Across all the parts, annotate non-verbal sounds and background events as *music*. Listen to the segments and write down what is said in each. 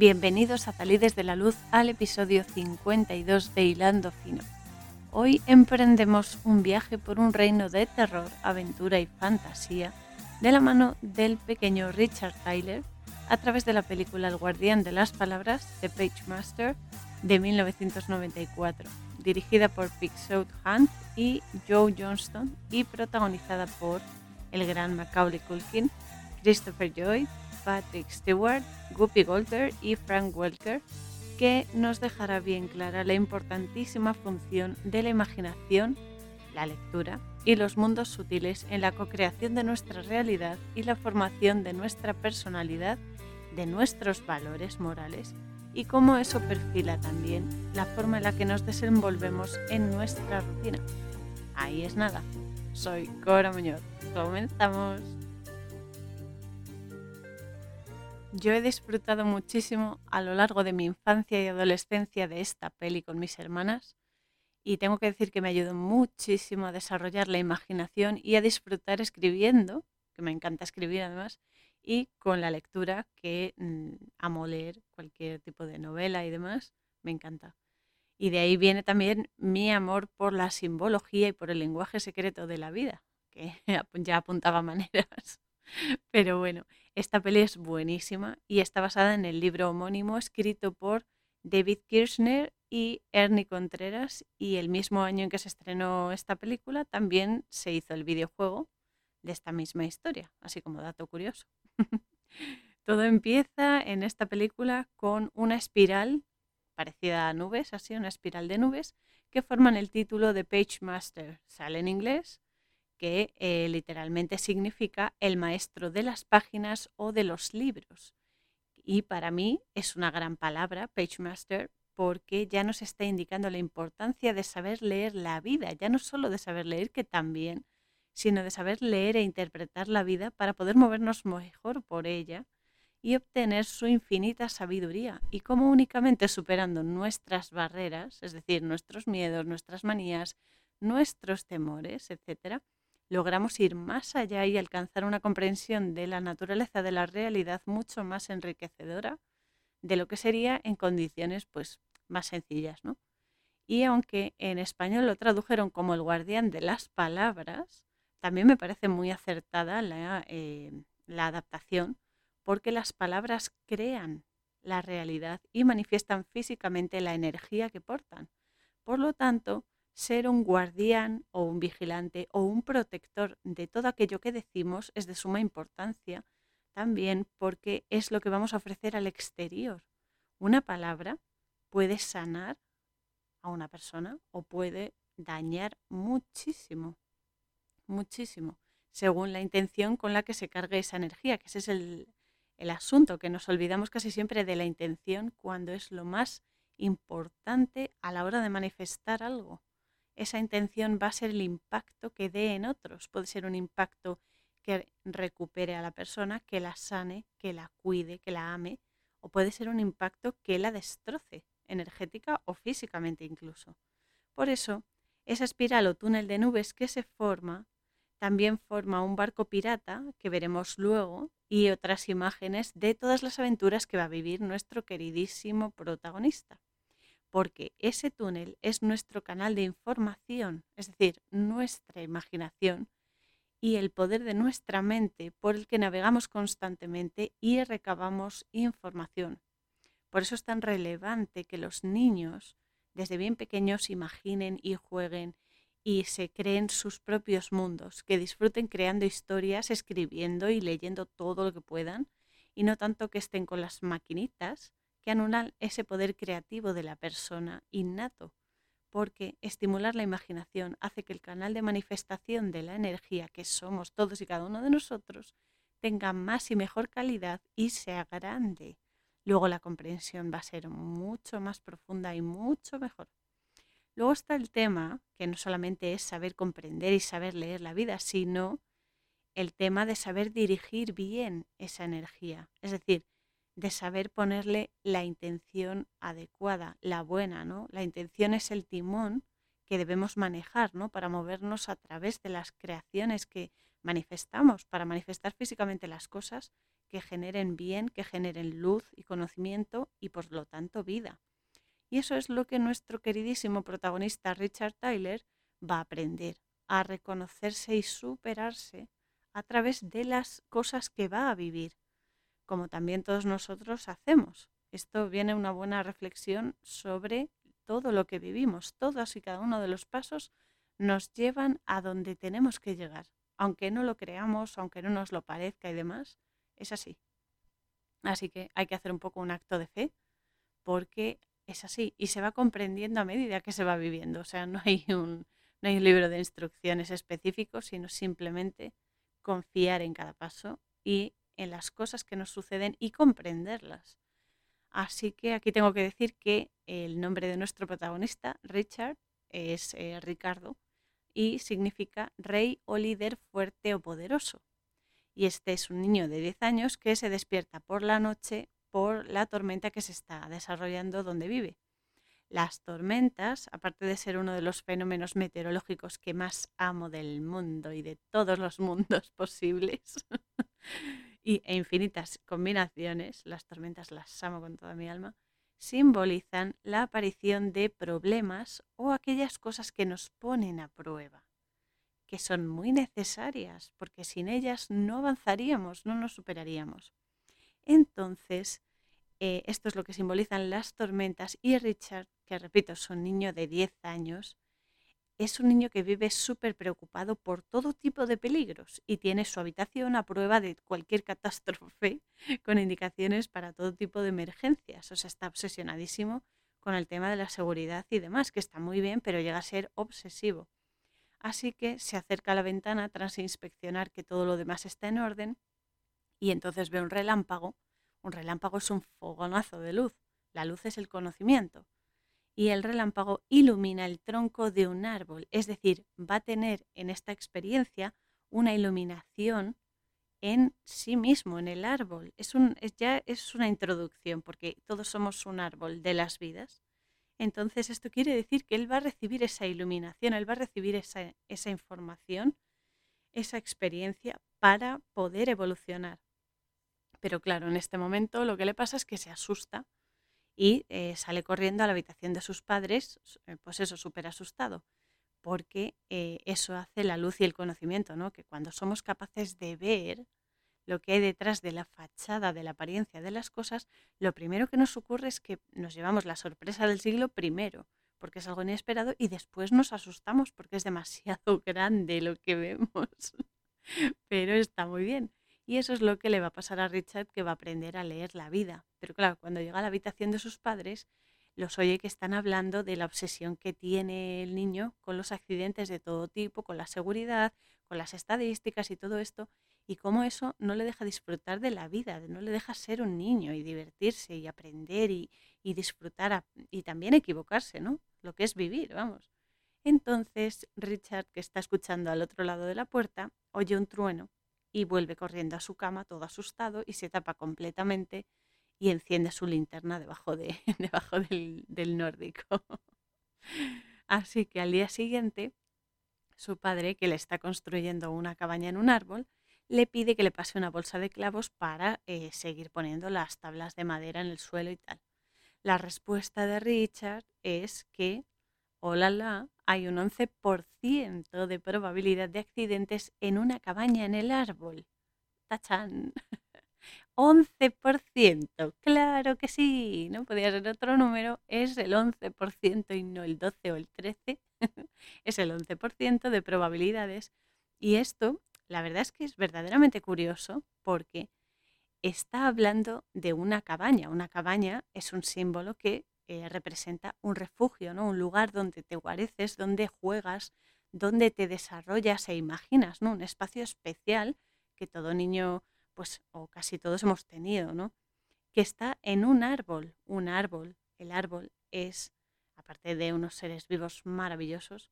Bienvenidos a Talides de la Luz al episodio 52 de Hilando Fino. Hoy emprendemos un viaje por un reino de terror, aventura y fantasía de la mano del pequeño Richard Tyler a través de la película El guardián de las palabras de Page Master de 1994, dirigida por Pixote Hunt y Joe Johnston y protagonizada por el gran Macaulay Culkin, Christopher Lloyd, Patrick Stewart, Guppy Golder y Frank Welker, que nos dejará bien clara la importantísima función de la imaginación, la lectura y los mundos sutiles en la co-creación de nuestra realidad y la formación de nuestra personalidad, de nuestros valores morales y cómo eso perfila también la forma en la que nos desenvolvemos en nuestra rutina. Ahí es nada. Soy Cora Muñoz. Comenzamos. Yo he disfrutado muchísimo a lo largo de mi infancia y adolescencia de esta peli con mis hermanas y tengo que decir que me ayudó muchísimo a desarrollar la imaginación y a disfrutar escribiendo, que me encanta escribir además, y con la lectura, que mm, amo leer cualquier tipo de novela y demás, me encanta. Y de ahí viene también mi amor por la simbología y por el lenguaje secreto de la vida, que *laughs* ya apuntaba maneras. Pero bueno, esta peli es buenísima y está basada en el libro homónimo escrito por David Kirchner y Ernie Contreras y el mismo año en que se estrenó esta película también se hizo el videojuego de esta misma historia, así como dato curioso. *laughs* Todo empieza en esta película con una espiral parecida a nubes, así una espiral de nubes que forman el título de Page Master. Sale en inglés, que eh, literalmente significa el maestro de las páginas o de los libros. Y para mí es una gran palabra, Page Master, porque ya nos está indicando la importancia de saber leer la vida, ya no solo de saber leer, que también, sino de saber leer e interpretar la vida para poder movernos mejor por ella y obtener su infinita sabiduría y cómo únicamente superando nuestras barreras, es decir, nuestros miedos, nuestras manías, nuestros temores, etcétera, logramos ir más allá y alcanzar una comprensión de la naturaleza de la realidad mucho más enriquecedora de lo que sería en condiciones pues más sencillas, ¿no? Y aunque en español lo tradujeron como el guardián de las palabras, también me parece muy acertada la, eh, la adaptación porque las palabras crean la realidad y manifiestan físicamente la energía que portan. Por lo tanto, ser un guardián o un vigilante o un protector de todo aquello que decimos es de suma importancia también porque es lo que vamos a ofrecer al exterior. Una palabra puede sanar a una persona o puede dañar muchísimo, muchísimo, según la intención con la que se cargue esa energía, que ese es el, el asunto, que nos olvidamos casi siempre de la intención cuando es lo más importante a la hora de manifestar algo esa intención va a ser el impacto que dé en otros. Puede ser un impacto que recupere a la persona, que la sane, que la cuide, que la ame, o puede ser un impacto que la destroce, energética o físicamente incluso. Por eso, esa espiral o túnel de nubes que se forma también forma un barco pirata que veremos luego y otras imágenes de todas las aventuras que va a vivir nuestro queridísimo protagonista porque ese túnel es nuestro canal de información, es decir, nuestra imaginación y el poder de nuestra mente por el que navegamos constantemente y recabamos información. Por eso es tan relevante que los niños desde bien pequeños imaginen y jueguen y se creen sus propios mundos, que disfruten creando historias, escribiendo y leyendo todo lo que puedan, y no tanto que estén con las maquinitas, que anulan ese poder creativo de la persona innato, porque estimular la imaginación hace que el canal de manifestación de la energía que somos todos y cada uno de nosotros tenga más y mejor calidad y sea grande. Luego la comprensión va a ser mucho más profunda y mucho mejor. Luego está el tema, que no solamente es saber comprender y saber leer la vida, sino el tema de saber dirigir bien esa energía. Es decir, de saber ponerle la intención adecuada, la buena, ¿no? La intención es el timón que debemos manejar, ¿no? Para movernos a través de las creaciones que manifestamos, para manifestar físicamente las cosas que generen bien, que generen luz y conocimiento y por lo tanto vida. Y eso es lo que nuestro queridísimo protagonista Richard Tyler va a aprender, a reconocerse y superarse a través de las cosas que va a vivir, como también todos nosotros hacemos. Esto viene una buena reflexión sobre todo lo que vivimos, todos y cada uno de los pasos nos llevan a donde tenemos que llegar, aunque no lo creamos, aunque no nos lo parezca y demás, es así. Así que hay que hacer un poco un acto de fe porque es así y se va comprendiendo a medida que se va viviendo. O sea, *laughs* no hay un, no hay un libro de instrucciones específico, sino simplemente confiar en cada paso y en las cosas que nos suceden y comprenderlas. Así que aquí tengo que decir que el nombre de nuestro protagonista, Richard, es eh, Ricardo y significa rey o líder fuerte o poderoso. Y este es un niño de 10 años que se despierta por la noche por la tormenta que se está desarrollando donde vive. Las tormentas, aparte de ser uno de los fenómenos meteorológicos que más amo del mundo y de todos los *laughs* mundos posibles, y, e infinitas combinaciones, las tormentas las amo con toda mi alma, simbolizan la aparición de problemas o aquellas cosas que nos ponen a prueba, que son muy necesarias, porque sin ellas no avanzaríamos, no nos superaríamos. Entonces, eh, esto es lo que simbolizan las tormentas y Richard, que repito, es un niño de 10 años, es un niño que vive súper preocupado por todo tipo de peligros y tiene su habitación a prueba de cualquier *laughs* catástrofe con indicaciones para todo tipo de emergencias. O sea, está obsesionadísimo con el tema de la seguridad y demás, que está muy bien, pero llega a ser obsesivo. Así que se acerca a la ventana tras inspeccionar que todo lo demás está en orden y entonces ve un relámpago un relámpago es un fogonazo de luz. La luz es el conocimiento. Y el relámpago ilumina el tronco de un árbol. Es decir, va a tener en esta experiencia una iluminación en sí mismo, en el árbol. Es, un, ya es una introducción, porque todos somos un árbol de las vidas. Entonces esto quiere decir que él va a recibir esa iluminación, él va a recibir esa, esa información, esa experiencia para poder evolucionar. Pero claro, en este momento lo que le pasa es que se asusta y eh, sale corriendo a la habitación de sus padres, eh, pues eso, súper asustado, porque eh, eso hace la luz y el conocimiento, ¿no? Que cuando somos capaces de ver lo que hay detrás de la fachada, de la apariencia de las cosas, lo primero que nos ocurre es que nos llevamos la sorpresa del siglo primero, porque es algo inesperado, y después nos asustamos porque es demasiado *laughs* grande lo que vemos. Pero está muy bien. Y eso es lo que le va a pasar a Richard, que va a aprender a leer la vida. Pero claro, cuando llega a la habitación de sus padres, los oye que están hablando de la obsesión que tiene el niño con los accidentes de todo tipo, con la seguridad, con las estadísticas y todo esto, y cómo eso no le deja disfrutar de la vida, no le deja ser un niño y divertirse y aprender y, y disfrutar y también equivocarse, ¿no? Lo que es vivir, vamos. Entonces Richard, que está escuchando al otro lado de la puerta, oye un trueno y vuelve corriendo a su cama todo asustado y se tapa completamente y enciende su linterna debajo, de, *laughs* debajo del, del nórdico. Así que al día siguiente, su padre, que le está construyendo una cabaña en un árbol, le pide que le pase una bolsa de clavos para eh, seguir poniendo las tablas de madera en el suelo y tal. La respuesta de Richard es que, hola, la, hay un 11% de probabilidad de accidentes en una cabaña en el árbol. ¡Tachán! 11%, *laughs* claro que sí, no podía ser otro número, es el 11% y no el 12 o el 13, *laughs* es el 11% de probabilidades. Y esto, la verdad es que es verdaderamente curioso porque está hablando de una cabaña. Una cabaña es un símbolo que eh, representa un refugio, ¿no? un lugar donde te guareces, donde juegas, donde te desarrollas e imaginas, ¿no? un espacio especial que todo niño, pues, o casi todos hemos tenido, ¿no? que está en un árbol, un árbol. El árbol es, aparte de unos seres vivos maravillosos,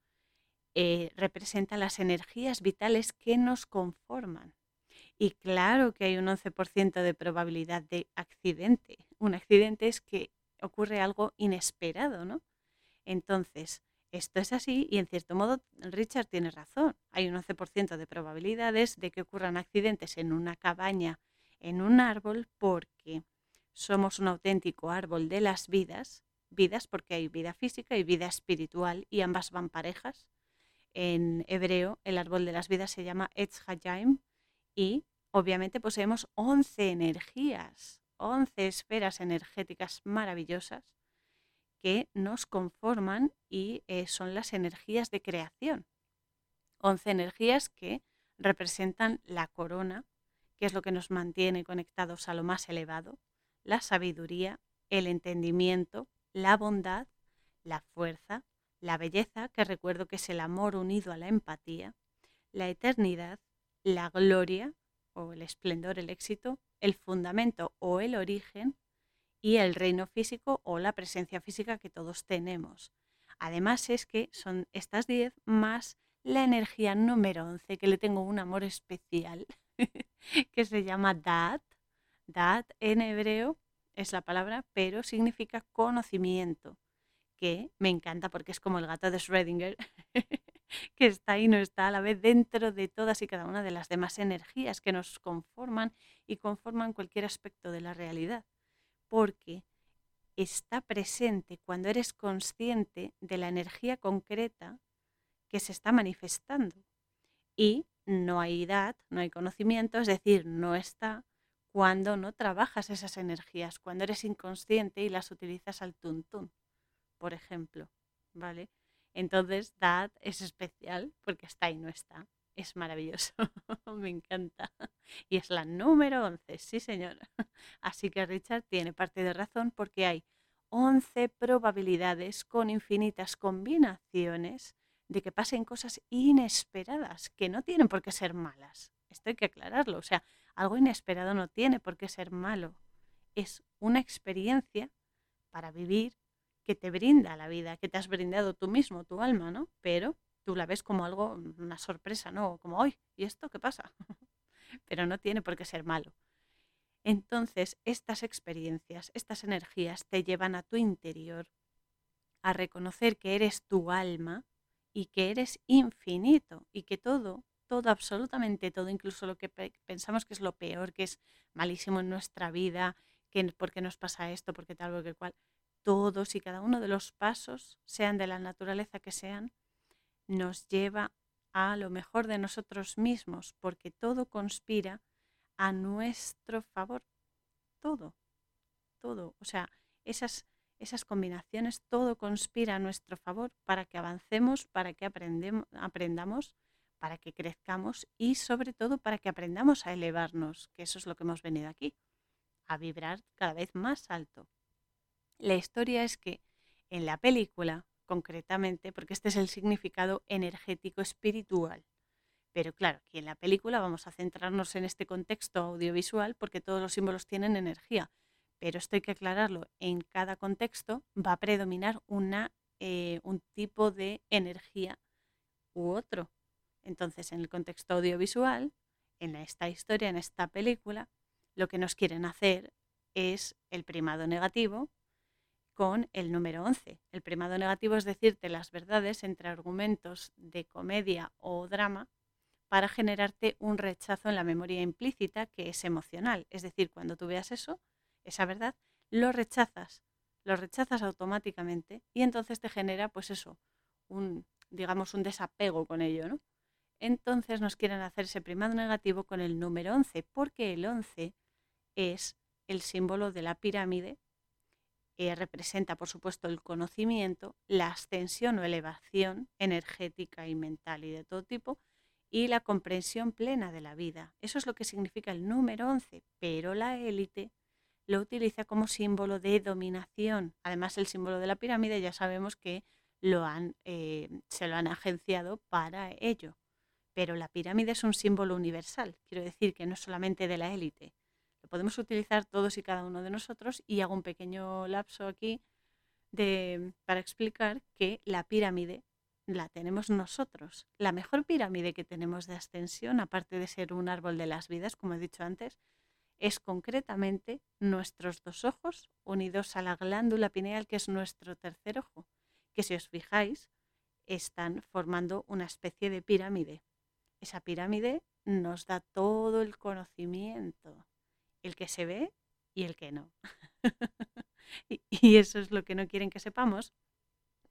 eh, representa las energías vitales que nos conforman. Y claro que hay un 11% de probabilidad de accidente. Un accidente es que ocurre algo inesperado, ¿no? Entonces, esto es así y en cierto modo Richard tiene razón. Hay un 11% de probabilidades de que ocurran accidentes en una cabaña en un árbol porque somos un auténtico árbol de las vidas, vidas porque hay vida física y vida espiritual y ambas van parejas. En hebreo el árbol de las vidas se llama Etz Hayaim y obviamente poseemos 11 energías, 11 esferas energéticas maravillosas que nos conforman y eh, son las energías de creación. 11 energías que representan la corona, que es lo que nos mantiene conectados a lo más elevado, la sabiduría, el entendimiento, la bondad, la fuerza, la belleza, que recuerdo que es el amor unido a la empatía, la eternidad, la gloria el esplendor, el éxito, el fundamento o el origen y el reino físico o la presencia física que todos tenemos. Además es que son estas 10 más la energía número 11, que le tengo un amor especial, *laughs* que se llama Dad. Dad en hebreo es la palabra, pero significa conocimiento, que me encanta porque es como el gato de Schrödinger, *laughs* que está y no está a la vez dentro de todas y cada una de las demás energías que nos conforman y conforman cualquier aspecto de la realidad, porque está presente cuando eres consciente de la energía concreta que se está manifestando. Y no hay edad, no hay conocimiento, es decir, no está cuando no trabajas esas energías, cuando eres inconsciente y las utilizas al tuntún, por ejemplo, ¿vale? Entonces, Dad es especial porque está y no está. Es maravilloso, *laughs* me encanta. Y es la número 11, sí señora. *laughs* Así que Richard tiene parte de razón porque hay 11 probabilidades con infinitas combinaciones de que pasen cosas inesperadas, que no tienen por qué ser malas. Esto hay que aclararlo. O sea, algo inesperado no tiene por qué ser malo. Es una experiencia para vivir que te brinda la vida, que te has brindado tú mismo, tu alma, ¿no? Pero tú la ves como algo, una sorpresa, ¿no? Como, hoy, ¿y esto qué pasa? *laughs* Pero no tiene por qué ser malo. Entonces, estas experiencias, estas energías te llevan a tu interior, a reconocer que eres tu alma y que eres infinito y que todo, todo, absolutamente todo, incluso lo que pensamos que es lo peor, que es malísimo en nuestra vida, que por qué nos pasa esto, porque tal o que cual, todos y cada uno de los pasos, sean de la naturaleza que sean, nos lleva a lo mejor de nosotros mismos, porque todo conspira a nuestro favor. Todo, todo. O sea, esas esas combinaciones, todo conspira a nuestro favor para que avancemos, para que aprendamos, para que crezcamos y sobre todo para que aprendamos a elevarnos, que eso es lo que hemos venido aquí, a vibrar cada vez más alto. La historia es que en la película, concretamente, porque este es el significado energético espiritual, pero claro, aquí en la película vamos a centrarnos en este contexto audiovisual porque todos los símbolos tienen energía, pero esto hay que aclararlo, en cada contexto va a predominar una, eh, un tipo de energía u otro. Entonces, en el contexto audiovisual, en esta historia, en esta película, lo que nos quieren hacer es el primado negativo con el número 11. El primado negativo es decirte las verdades entre argumentos de comedia o drama para generarte un rechazo en la memoria implícita que es emocional. Es decir, cuando tú veas eso, esa verdad, lo rechazas, lo rechazas automáticamente y entonces te genera, pues eso, un, digamos, un desapego con ello, ¿no? Entonces nos quieren hacer ese primado negativo con el número 11, porque el 11 es el símbolo de la pirámide, que representa, por supuesto, el conocimiento, la ascensión o elevación energética y mental y de todo tipo, y la comprensión plena de la vida. Eso es lo que significa el número 11, pero la élite lo utiliza como símbolo de dominación. Además, el símbolo de la pirámide ya sabemos que lo han, eh, se lo han agenciado para ello. Pero la pirámide es un símbolo universal, quiero decir que no es solamente de la élite. Podemos utilizar todos y cada uno de nosotros y hago un pequeño lapso aquí para explicar que la pirámide la tenemos nosotros. La mejor pirámide que tenemos de ascensión, aparte de ser un árbol de las vidas, como he dicho antes, es concretamente nuestros dos ojos unidos a la glándula pineal, que es nuestro tercer ojo, que si os fijáis, están formando una especie de pirámide. Esa pirámide nos da todo el conocimiento el que se ve y el que no. *laughs* y eso es lo que no quieren que sepamos,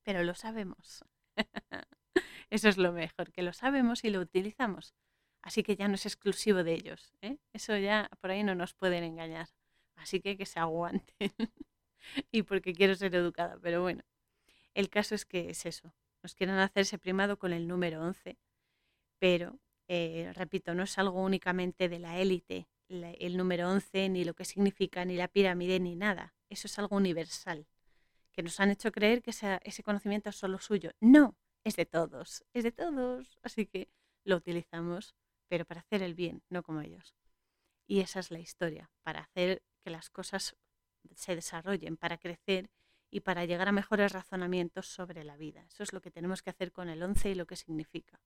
pero lo sabemos. *laughs* eso es lo mejor, que lo sabemos y lo utilizamos. Así que ya no es exclusivo de ellos. ¿eh? Eso ya por ahí no nos pueden engañar. Así que que se aguanten. *laughs* y porque quiero ser educada, pero bueno. El caso es que es eso. Nos quieren hacerse primado con el número 11, pero, eh, repito, no es algo únicamente de la élite, el número 11, ni lo que significa, ni la pirámide, ni nada. Eso es algo universal, que nos han hecho creer que ese conocimiento es solo suyo. No, es de todos, es de todos. Así que lo utilizamos, pero para hacer el bien, no como ellos. Y esa es la historia, para hacer que las cosas se desarrollen, para crecer y para llegar a mejores razonamientos sobre la vida. Eso es lo que tenemos que hacer con el 11 y lo que significa.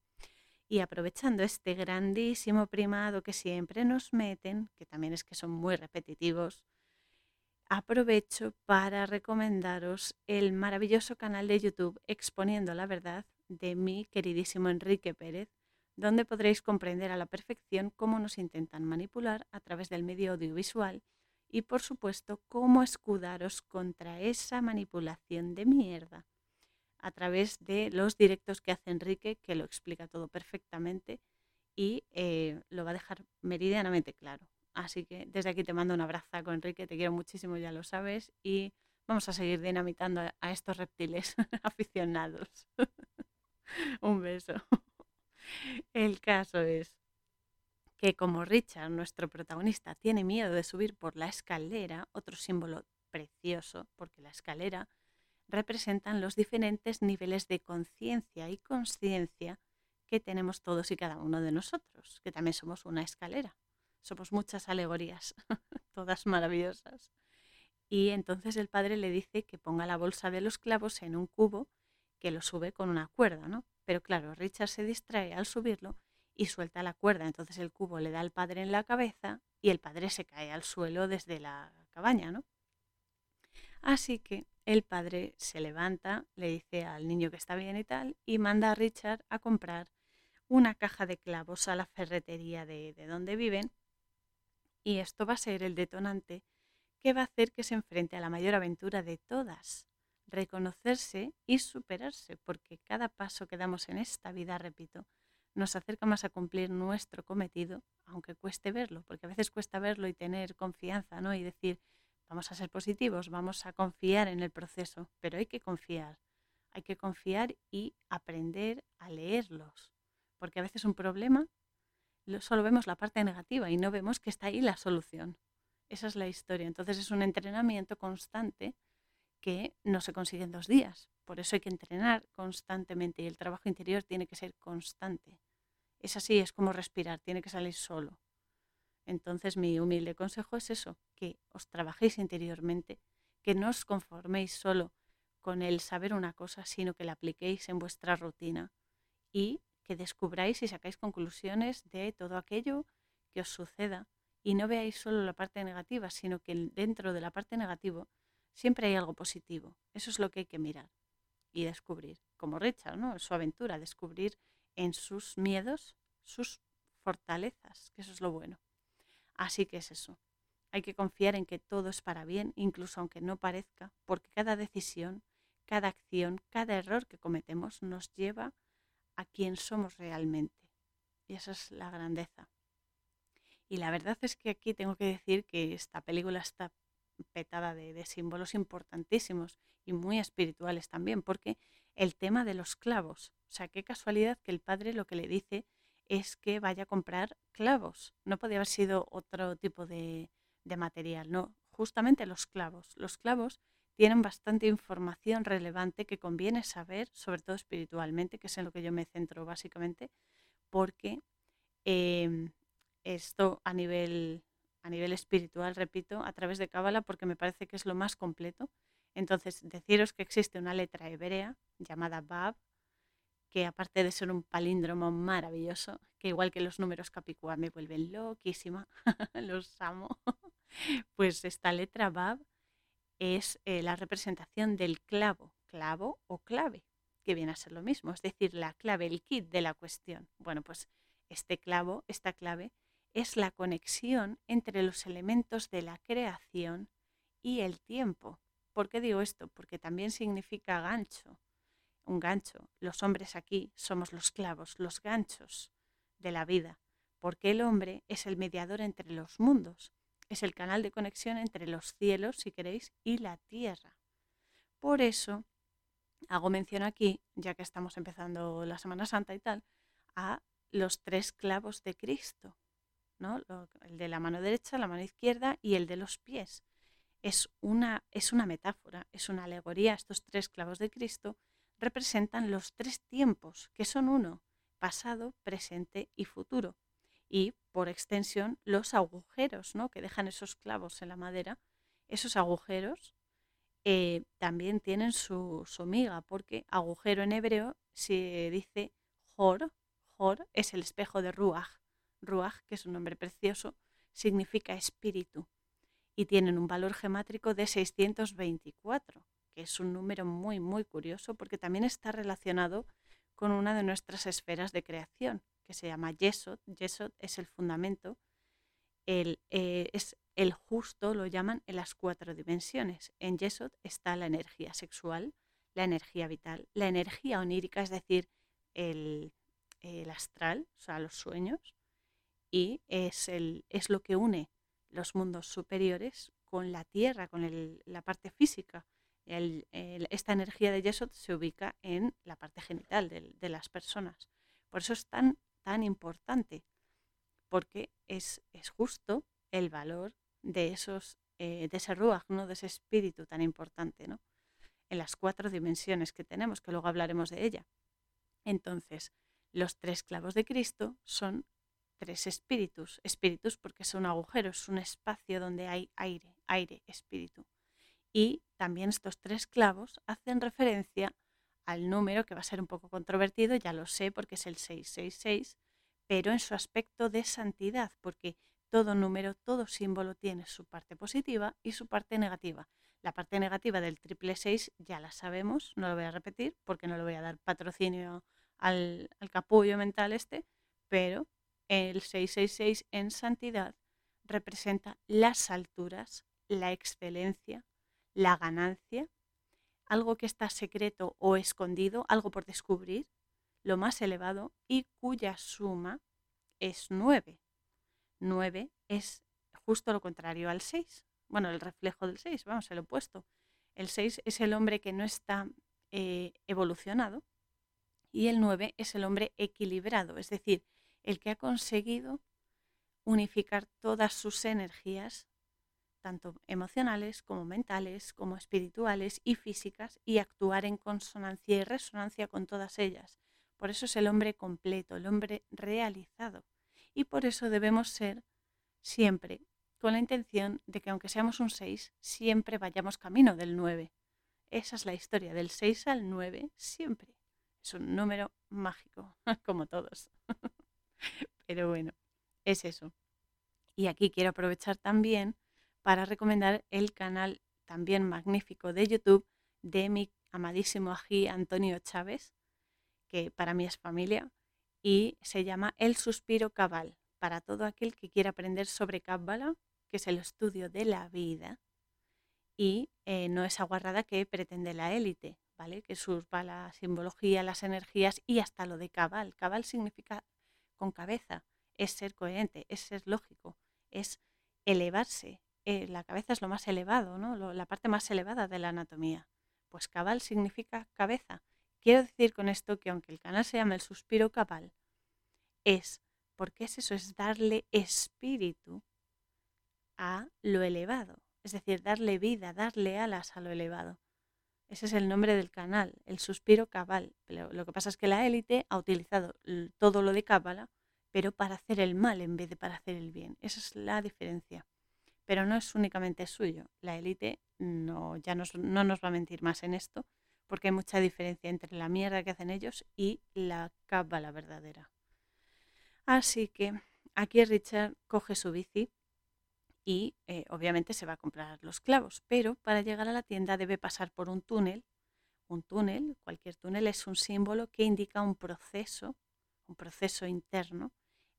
Y aprovechando este grandísimo primado que siempre nos meten, que también es que son muy repetitivos, aprovecho para recomendaros el maravilloso canal de YouTube Exponiendo la Verdad de mi queridísimo Enrique Pérez, donde podréis comprender a la perfección cómo nos intentan manipular a través del medio audiovisual y por supuesto cómo escudaros contra esa manipulación de mierda a través de los directos que hace Enrique, que lo explica todo perfectamente y eh, lo va a dejar meridianamente claro. Así que desde aquí te mando un abrazo Enrique, te quiero muchísimo, ya lo sabes, y vamos a seguir dinamitando a estos reptiles *laughs* aficionados. *laughs* un beso. *laughs* El caso es que como Richard, nuestro protagonista, tiene miedo de subir por la escalera, otro símbolo precioso, porque la escalera representan los diferentes niveles de conciencia y conciencia que tenemos todos y cada uno de nosotros, que también somos una escalera. Somos muchas alegorías, *laughs* todas maravillosas. Y entonces el padre le dice que ponga la bolsa de los clavos en un cubo que lo sube con una cuerda, ¿no? Pero claro, Richard se distrae al subirlo y suelta la cuerda. Entonces el cubo le da al padre en la cabeza y el padre se cae al suelo desde la cabaña, ¿no? Así que el padre se levanta, le dice al niño que está bien y tal, y manda a Richard a comprar una caja de clavos a la ferretería de, de donde viven. Y esto va a ser el detonante que va a hacer que se enfrente a la mayor aventura de todas, reconocerse y superarse, porque cada paso que damos en esta vida, repito, nos acerca más a cumplir nuestro cometido, aunque cueste verlo, porque a veces cuesta verlo y tener confianza, ¿no? Y decir, vamos a ser positivos, vamos a confiar en el proceso, pero hay que confiar, hay que confiar y aprender a leerlos, porque a veces un problema solo vemos la parte negativa y no vemos que está ahí la solución. Esa es la historia. Entonces es un entrenamiento constante que no se consigue en dos días. Por eso hay que entrenar constantemente y el trabajo interior tiene que ser constante. Es así, es como respirar, tiene que salir solo. Entonces mi humilde consejo es eso, que os trabajéis interiormente, que no os conforméis solo con el saber una cosa, sino que la apliquéis en vuestra rutina y que descubráis y sacáis conclusiones de todo aquello que os suceda y no veáis solo la parte negativa, sino que dentro de la parte negativa siempre hay algo positivo. Eso es lo que hay que mirar y descubrir, como Richard, ¿no? Su aventura, descubrir en sus miedos sus fortalezas, que eso es lo bueno. Así que es eso. Hay que confiar en que todo es para bien, incluso aunque no parezca, porque cada decisión, cada acción, cada error que cometemos nos lleva a quien somos realmente. Y esa es la grandeza. Y la verdad es que aquí tengo que decir que esta película está petada de, símbolos importantísimos y muy espirituales también, porque el tema de los clavos, o sea, qué casualidad que el padre lo que le dice es que vaya a comprar clavos, no podía haber sido otro tipo de, de material, no, justamente los clavos. Los clavos tienen bastante información relevante que conviene saber, sobre todo espiritualmente, que es en lo que yo me centro básicamente, porque em, esto a nivel a nivel espiritual, repito, a través de Cábala, porque me parece que es lo más completo. Entonces, deciros que existe una letra hebrea llamada Bab, que aparte de ser un palíndromo maravilloso, que igual que los números capicúa me vuelven loquísima, *laughs* los amo, *laughs* pues esta letra Bab es eh, la representación del clavo, clavo o clave, que viene a ser lo mismo, es decir, la clave, el kit de la cuestión. Bueno, pues este clavo, esta clave, es la conexión entre los elementos de la creación y el tiempo. ¿Por qué digo esto? Porque también significa gancho. Un gancho. Los hombres aquí somos los clavos, los ganchos de la vida, porque el hombre es el mediador entre los mundos, es el canal de conexión entre los cielos, si queréis, y la tierra. Por eso hago mención aquí, ya que estamos empezando la Semana Santa y tal, a los tres clavos de Cristo, ¿no? el de la mano derecha, la mano izquierda y el de los pies. Es una, es una metáfora, es una alegoría. Estos tres clavos de Cristo representan los tres tiempos, que son uno, pasado, presente y futuro. Y, por extensión, los agujeros ¿no? que dejan esos clavos en la madera. Esos agujeros eh, también tienen su, su, miga, porque agujero en hebreo se dice Jor. Jor es el espejo de Ruach. Ruach, que es un nombre precioso, significa espíritu. Y tienen un valor gemátrico de 624, que es un número muy, muy curioso porque también está relacionado con una de nuestras esferas de creación, que se llama Yesod. Yesod es el fundamento. El, eh, es el justo lo llaman en las cuatro dimensiones. En Yesod está la energía sexual, la energía vital, la energía onírica, es decir, el, astral, o sea, los sueños, y es, el, es lo que une los mundos superiores con la tierra, con la parte física. esta energía de Yesod se ubica en la parte genital de, de, las personas. Por eso es tan, tan importante, porque es, es justo el valor de, esos, eh, de ese ruach, ¿no? de ese espíritu tan importante, ¿no? en las cuatro dimensiones que tenemos, que luego hablaremos de ella. Entonces, los tres clavos de Cristo son tres espíritus, espíritus porque son agujeros, es un espacio donde hay aire, aire, espíritu. Y también estos tres clavos hacen referencia al número que va a ser un poco controvertido, ya lo sé porque es el 666, pero en su aspecto de santidad, porque todo número, todo símbolo tiene su parte positiva y su parte negativa. La parte negativa del triple 6 ya la sabemos, no lo voy a repetir porque no le voy a dar patrocinio al, al capullo mental este, pero el 666 en santidad representa las alturas, la excelencia, la ganancia, algo que está secreto o escondido, algo por descubrir, lo más elevado y cuya suma es 9. 9 es justo lo contrario al 6. Bueno, el reflejo del 6, vamos, el opuesto. El 6 es el hombre que no está eh, evolucionado y el 9 es el hombre equilibrado, es decir, el que ha conseguido unificar todas sus energías, tanto emocionales como mentales, como espirituales y físicas, y actuar en consonancia y resonancia con todas ellas. Por eso es el hombre completo, el hombre realizado y por eso debemos ser siempre con la intención de que aunque seamos un 6, siempre vayamos camino del 9. Esa es la historia, del 6 al 9, siempre. Es un número mágico, *laughs* como todos. *laughs* Pero bueno, es eso. Y aquí quiero aprovechar también para recomendar el canal también magnífico de YouTube de mi amadísimo ají Antonio Chávez, que para mí es familia, y se llama El suspiro cabal, para todo aquel que quiera aprender sobre Cábala, que es el estudio de la vida, y eh, no es aguarrada que pretende la élite, ¿vale? Que surpa la simbología, las energías y hasta lo de cabal. Cabal significa con cabeza, es ser coherente, es ser lógico, es elevarse. Eh, la cabeza es lo más elevado, ¿no? la parte más elevada de la anatomía. Pues cabal significa cabeza. Quiero decir con esto que aunque el canal se llama el suspiro cabal, es, porque es eso, es darle espíritu a lo elevado, es decir, darle vida, darle alas a lo elevado. Ese es el nombre del canal, el suspiro cabal. Lo que pasa es que la élite ha utilizado todo lo de cábala, pero para hacer el mal en vez de para hacer el bien. Esa es la diferencia. Pero no es únicamente suyo. La élite no, ya no nos va a mentir más en esto, porque hay mucha diferencia entre la mierda que hacen ellos y la cábala verdadera. Así que aquí Richard coge su bici y eh, obviamente se va a comprar los clavos, pero para llegar a la tienda debe pasar por un túnel. Un túnel, cualquier túnel, es un símbolo que indica un proceso, un proceso interno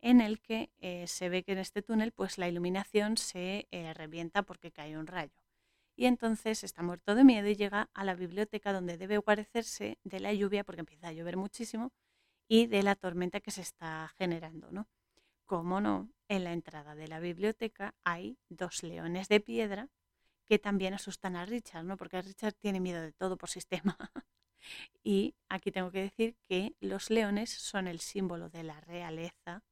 en el que eh, se ve que en este túnel pues la iluminación se eh, revienta porque cae un rayo. Y entonces está muerto de miedo y llega a la biblioteca donde debe guarecerse de la lluvia porque empieza a llover muchísimo y de la tormenta que se está generando, ¿no? Como no, en la entrada de la biblioteca hay dos leones de piedra que también asustan a Richard, ¿no? Porque Richard tiene miedo de todo por sistema. *laughs* y aquí tengo que decir que los leones son el símbolo de la realeza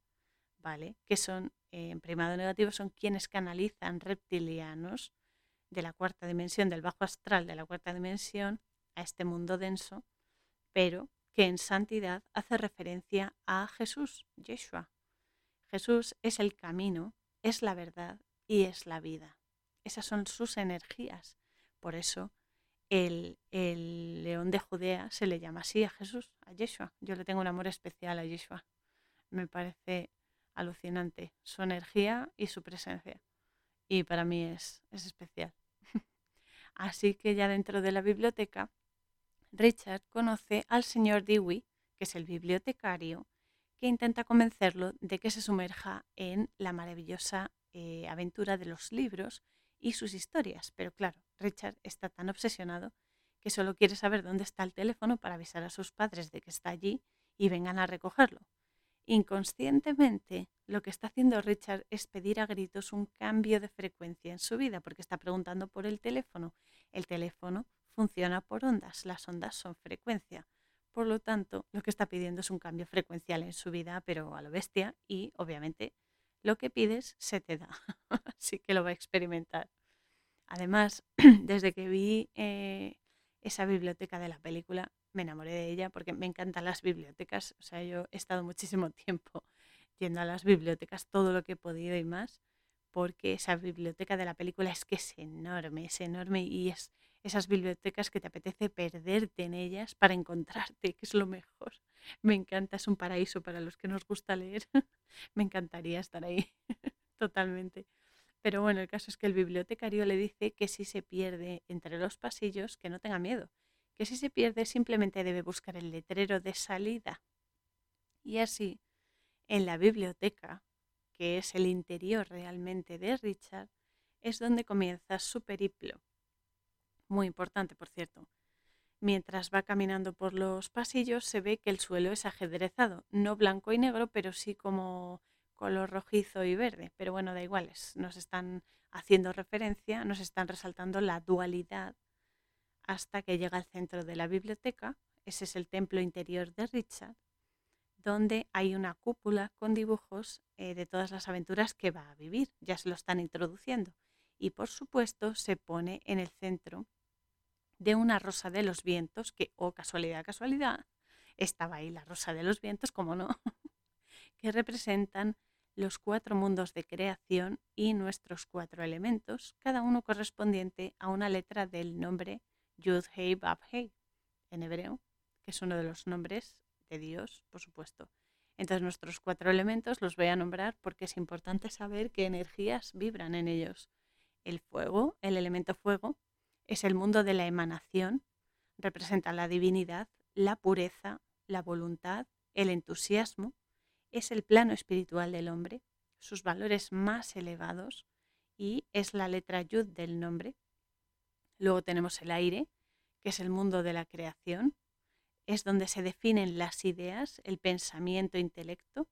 ¿vale? Que son, en primado negativo, son quienes canalizan reptilianos de la cuarta dimensión, del bajo astral de la cuarta dimensión, a este mundo denso, pero que en santidad hace referencia a Jesús, Yeshua. Jesús es el camino, es la verdad y es la vida. Esas son sus energías. Por eso el, el, león de Judea se le llama así a Jesús, a Yeshua. Yo le tengo un amor especial a Yeshua. Me parece alucinante su energía y su presencia. Y para mí es, es especial. *laughs* Así que ya dentro de la biblioteca, Richard conoce al señor Dewey, que es el bibliotecario, que intenta convencerlo de que se sumerja en la maravillosa eh, aventura de los libros y sus historias. Pero claro, Richard está tan obsesionado que solo quiere saber dónde está el teléfono para avisar a sus padres de que está allí y vengan a recogerlo. Inconscientemente, lo que está haciendo Richard es pedir a gritos un cambio de frecuencia en su vida, porque está preguntando por el teléfono. El teléfono funciona por ondas, las ondas son frecuencia. Por lo tanto, lo que está pidiendo es un cambio frecuencial en su vida, pero a lo bestia, y obviamente lo que pides se te da. *laughs* Así que lo va a experimentar. Además, *clears throat* desde que vi eh, esa biblioteca de la película, me enamoré de ella porque me encantan las bibliotecas. O sea, yo he estado muchísimo *laughs* tiempo yendo a las bibliotecas, todo lo que he podido y más, porque esa biblioteca de la película es que es enorme, es enorme y es esas bibliotecas que te apetece perderte en ellas para encontrarte, que es lo mejor. Me encanta, es un paraíso para los que nos gusta leer. *laughs* me encantaría estar ahí, *laughs* totalmente. Pero bueno, el caso es que el bibliotecario le dice que si se pierde entre los pasillos, que no tenga miedo, que si se pierde simplemente debe buscar el letrero de salida. Y así, en la biblioteca, que es el interior realmente de Richard, es donde comienza su periplo. Muy importante, por cierto. Mientras va caminando por los pasillos se ve que el suelo es ajedrezado, no blanco y negro, pero sí como color rojizo y verde. Pero bueno, da igual, nos están haciendo referencia, nos están resaltando la dualidad hasta que llega al centro de la biblioteca. Ese es el templo interior de Richard, donde hay una cúpula con dibujos eh, de todas las aventuras que va a vivir. Ya se lo están introduciendo. Y por supuesto se pone en el centro de una rosa de los vientos, que, oh casualidad, casualidad, estaba ahí la rosa de los vientos, como no, *laughs* que representan los cuatro mundos de creación y nuestros cuatro elementos, cada uno correspondiente a una letra del nombre Yud Hei Bab Hei, en hebreo, que es uno de los nombres de Dios, por supuesto. Entonces nuestros cuatro elementos los voy a nombrar porque es importante saber qué energías vibran en ellos. El fuego, el elemento fuego, es el mundo de la emanación, representa la divinidad, la pureza, la voluntad, el entusiasmo, es el plano espiritual del hombre, sus valores más elevados y es la letra Yud del nombre, Luego tenemos el aire, que es el mundo de la creación, es donde se definen las ideas, el pensamiento, intelecto,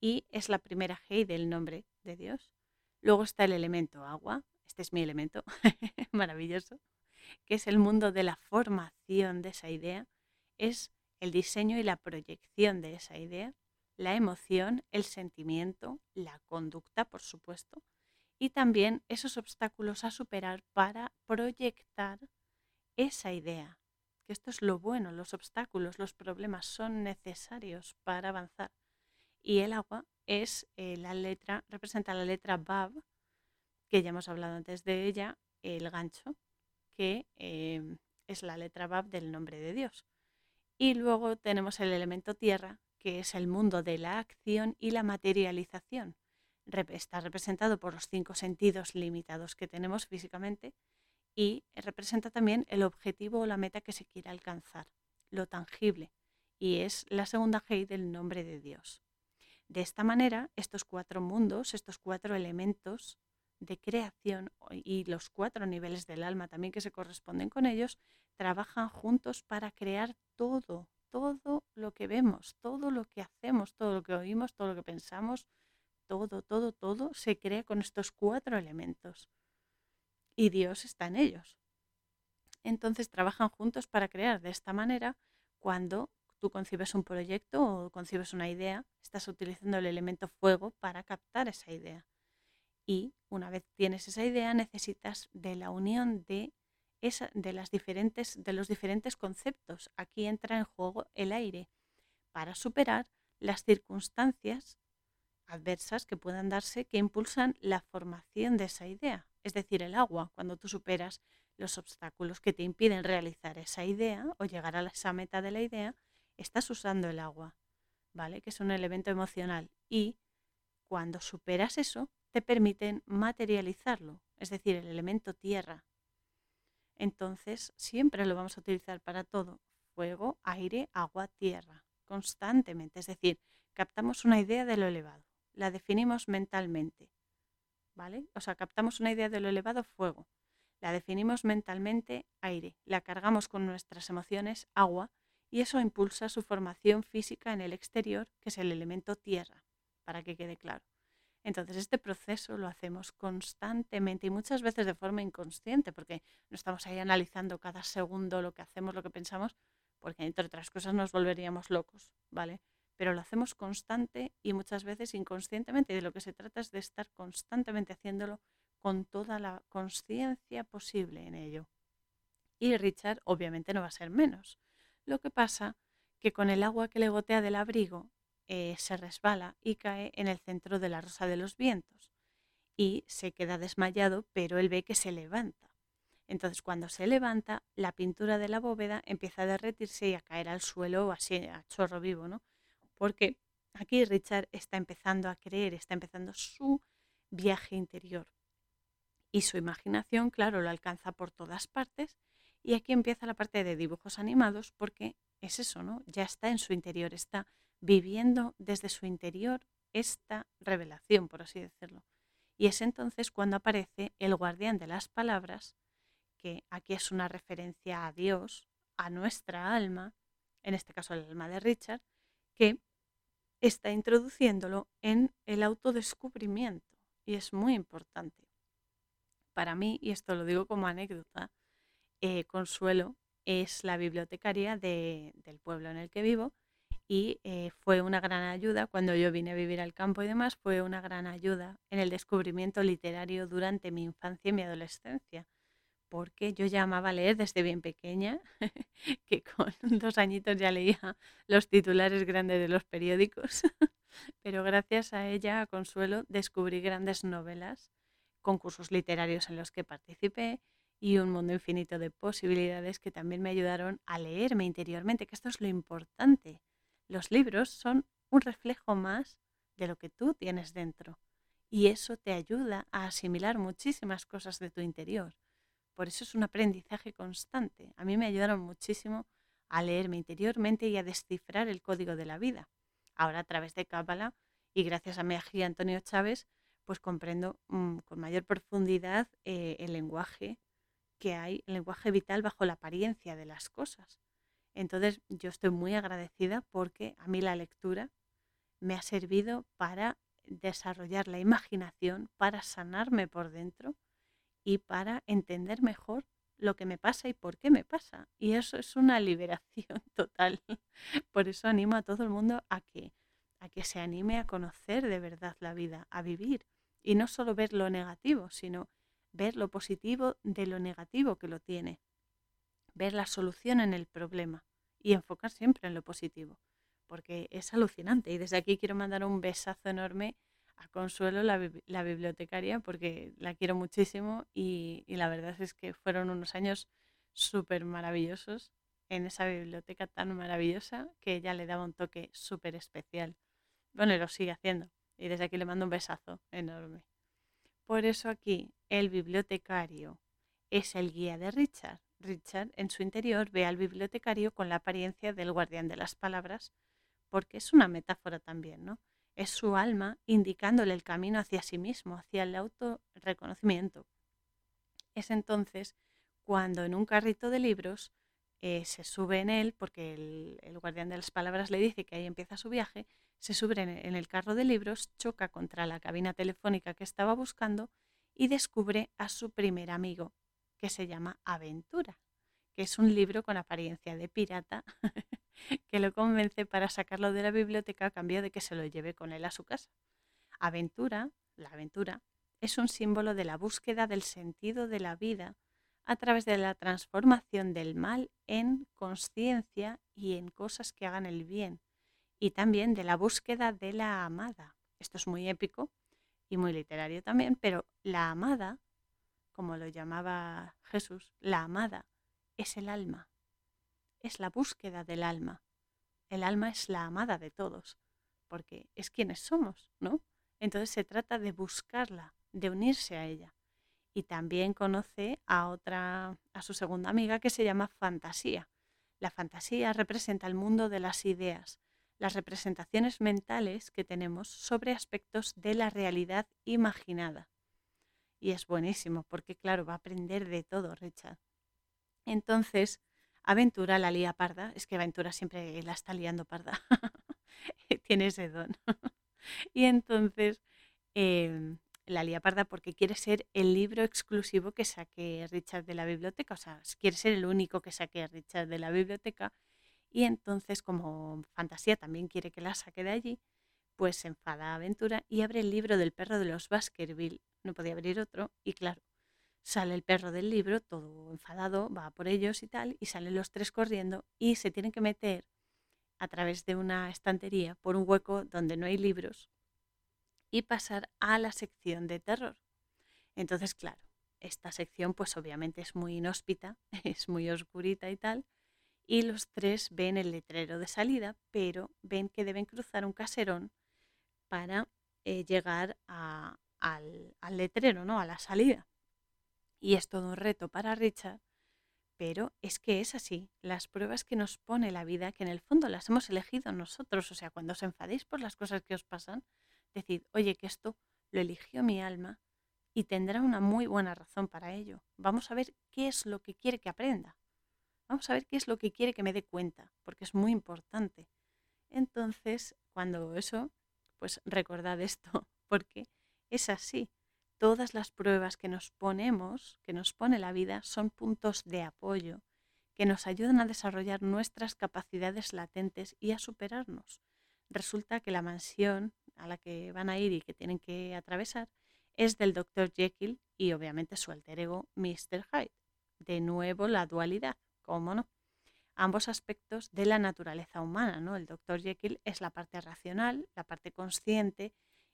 y es la primera Hei del nombre de Dios. Luego está el elemento agua, este es mi elemento, *laughs* maravilloso, que es el mundo de la formación de esa idea, es el diseño y la proyección de esa idea, la emoción, el sentimiento, la conducta, por supuesto, y también esos obstáculos a superar para proyectar esa idea. Que esto es lo bueno, los obstáculos, los problemas son necesarios para avanzar. Y el agua es eh, la letra, representa la letra Bab, que ya hemos hablado antes de ella, el gancho, que em, es la letra Bab del nombre de Dios. Y luego tenemos el elemento tierra, que es el mundo de la acción y la materialización está representado por los cinco sentidos limitados que tenemos físicamente y representa también el objetivo o la meta que se quiere alcanzar, lo tangible, y es la segunda Hei del nombre de Dios. De esta manera, estos cuatro mundos, estos cuatro elementos de creación y los cuatro niveles del alma también que se corresponden con ellos, trabajan juntos para crear todo, todo lo que vemos, todo lo que hacemos, todo lo que oímos, todo lo que pensamos, todo, todo, todo se crea con estos cuatro elementos. Y Dios está en ellos. Entonces trabajan juntos para crear. De esta manera, cuando tú concibes un proyecto o concibes una idea, estás utilizando el elemento fuego para captar esa idea. Y una vez tienes esa idea, necesitas de la unión de, de, las diferentes, de los diferentes conceptos. Aquí entra en juego el aire para superar las circunstancias adversas que puedan darse que impulsan la formación de esa idea. Es decir, el agua, cuando tú superas los obstáculos que te impiden realizar esa idea o llegar a esa meta de la idea, estás usando el agua, ¿vale? Que es un elemento emocional. Y cuando superas eso, te permiten materializarlo, es decir, el elemento tierra. Entonces, siempre lo vamos a utilizar para todo. Fuego, aire, agua, tierra, constantemente. Es decir, captamos una idea de lo elevado, la definimos mentalmente, ¿vale? O sea, captamos una idea de lo elevado, fuego. La definimos mentalmente, aire. La cargamos con nuestras emociones, agua, y eso impulsa su formación física en el exterior, que es el elemento tierra, para que quede claro. Entonces, este proceso lo hacemos constantemente y muchas veces de forma inconsciente, porque no estamos ahí analizando cada segundo lo que hacemos, lo que pensamos, porque entre otras cosas nos volveríamos locos, ¿vale? Pero lo hacemos constante y muchas veces inconscientemente. Y de lo que se trata es de estar constantemente haciéndolo con toda la conciencia posible en ello. Y Richard obviamente no va a ser menos. Lo que pasa que con el agua que le gotea del abrigo, eh, se resbala y cae en el centro de la rosa de los vientos y se queda desmayado, pero él ve que se levanta. Entonces cuando se levanta, la pintura de la bóveda empieza a derretirse y a caer al suelo así a chorro vivo, ¿no? Porque aquí Richard está empezando a creer, está empezando su viaje interior. Y su imaginación, claro, lo alcanza por todas partes. Y aquí empieza la parte de dibujos animados porque es eso, ¿no? Ya está en su interior, está viviendo desde su interior esta revelación, por así decirlo. Y es entonces cuando aparece el guardián de las palabras, que aquí es una referencia a Dios, a nuestra alma, en este caso el alma de Richard, que está introduciéndolo en el autodescubrimiento. Y es muy importante. Para mí, y esto lo digo como anécdota, eh, Consuelo es la bibliotecaria del pueblo en el que vivo y eh, fue una gran ayuda cuando yo vine a vivir al campo y demás, fue una gran ayuda en el descubrimiento literario durante mi infancia y mi adolescencia, porque yo ya amaba leer desde bien pequeña, *laughs* que con *laughs* dos añitos ya leía los titulares grandes de los periódicos, *laughs* pero gracias a ella, a Consuelo, descubrí grandes novelas, concursos literarios en los que participé y un mundo infinito de posibilidades que también me ayudaron a leerme interiormente, que esto es lo importante los libros son un reflejo más de lo que tú tienes dentro y eso te ayuda a asimilar muchísimas cosas de tu interior. Por eso es un aprendizaje constante. A mí me ayudaron muchísimo a leerme interiormente y a descifrar el código de la vida. Ahora a través de Cábala y gracias a mi agía Antonio Chávez, pues comprendo mm, con mayor profundidad eh, el lenguaje que hay, el lenguaje vital bajo la apariencia de las cosas. Entonces yo estoy muy agradecida porque a mí la lectura me ha servido para desarrollar la imaginación, para sanarme por dentro y para entender mejor lo que me pasa y por qué me pasa. Y eso es una liberación *laughs* total. Por eso animo a todo el mundo a que, a que se anime a conocer de verdad la vida, a vivir. Y no solo ver lo negativo, sino ver lo positivo de lo negativo que lo tiene ver la solución en el problema y enfocar siempre en lo positivo, porque es alucinante. Y desde aquí quiero mandar un besazo enorme a Consuelo, la, bibliotecaria, porque la quiero muchísimo y, y la verdad es que fueron unos años súper maravillosos en esa biblioteca tan maravillosa que ella le daba un toque súper especial. Bueno, y lo sigue haciendo. Y desde aquí le mando un besazo enorme. Por eso aquí el bibliotecario es el guía de Richard Richard en su interior ve al bibliotecario con la apariencia del guardián de las palabras, porque es una metáfora también, ¿no? Es su alma indicándole el camino hacia sí mismo, hacia el autorreconocimiento. Es entonces cuando en un carrito de libros eh, se sube en él, porque el, guardián de las palabras le dice que ahí empieza su viaje, se sube en el carro de libros, choca contra la cabina telefónica que estaba buscando y descubre a su primer amigo, que se llama Aventura, que es un libro con apariencia de pirata *laughs* que lo convence para sacarlo de la biblioteca a cambio de que se lo lleve con él a su casa. Aventura, la aventura, es un símbolo de la búsqueda del sentido de la vida a través de la transformación del mal en conciencia y en cosas que hagan el bien, y también de la búsqueda de la amada. Esto es muy épico y muy literario también, pero la amada, como lo llamaba Jesús, la amada es el alma, es la búsqueda del alma. El alma es la amada de todos, porque es quienes somos, ¿no? Entonces se trata de buscarla, de unirse a ella. Y también conoce a otra, a su segunda amiga que se llama fantasía. La fantasía representa el mundo de las ideas, las representaciones mentales que tenemos sobre aspectos de la realidad imaginada. Y es buenísimo porque, claro, va a aprender de todo, Richard. Entonces, Aventura la lía parda, es que Aventura siempre la está liando parda, *laughs* tiene ese don. y entonces, em, la lía parda porque quiere ser el libro exclusivo que saque Richard de la biblioteca, o sea, quiere ser el único que saque Richard de la biblioteca y entonces, como Fantasía también quiere que la saque de allí, pues se enfada Aventura y abre el libro del perro de los Baskerville. No podía abrir otro y claro, sale el perro del libro todo enfadado, va por ellos y tal, y salen los tres corriendo y se tienen que meter a través de una estantería por un hueco donde no hay libros y pasar a la sección de terror. Entonces, claro, esta sección pues obviamente es muy inhóspita, *laughs* es muy oscurita y tal, y los tres ven el letrero de salida, pero ven que deben cruzar un caserón para eh, llegar al, al, letrero, ¿no? A la salida. Y es todo un reto para Richard, pero es que es así. Las pruebas que nos pone la vida, que en el fondo las hemos elegido nosotros, o sea, cuando os enfadéis por las cosas que os pasan, decid, oye, que esto lo eligió mi alma y tendrá una muy buena razón para ello. Vamos a ver qué es lo que quiere que aprenda. Vamos a ver qué es lo que quiere que me dé cuenta, porque es muy importante. Entonces, cuando eso, pues recordad esto, *laughs* porque es así. Todas las pruebas que nos ponemos, que nos pone la vida, son puntos de apoyo que nos ayudan a desarrollar nuestras capacidades latentes y a superarnos. Resulta que la mansión a la que van a ir y que tienen que atravesar es del Dr. Jekyll y obviamente su alter ego Mr. Hyde. De nuevo la dualidad cómo no, ambos aspectos de la naturaleza humana. ¿no? El doctor Jekyll es la parte racional, la parte consciente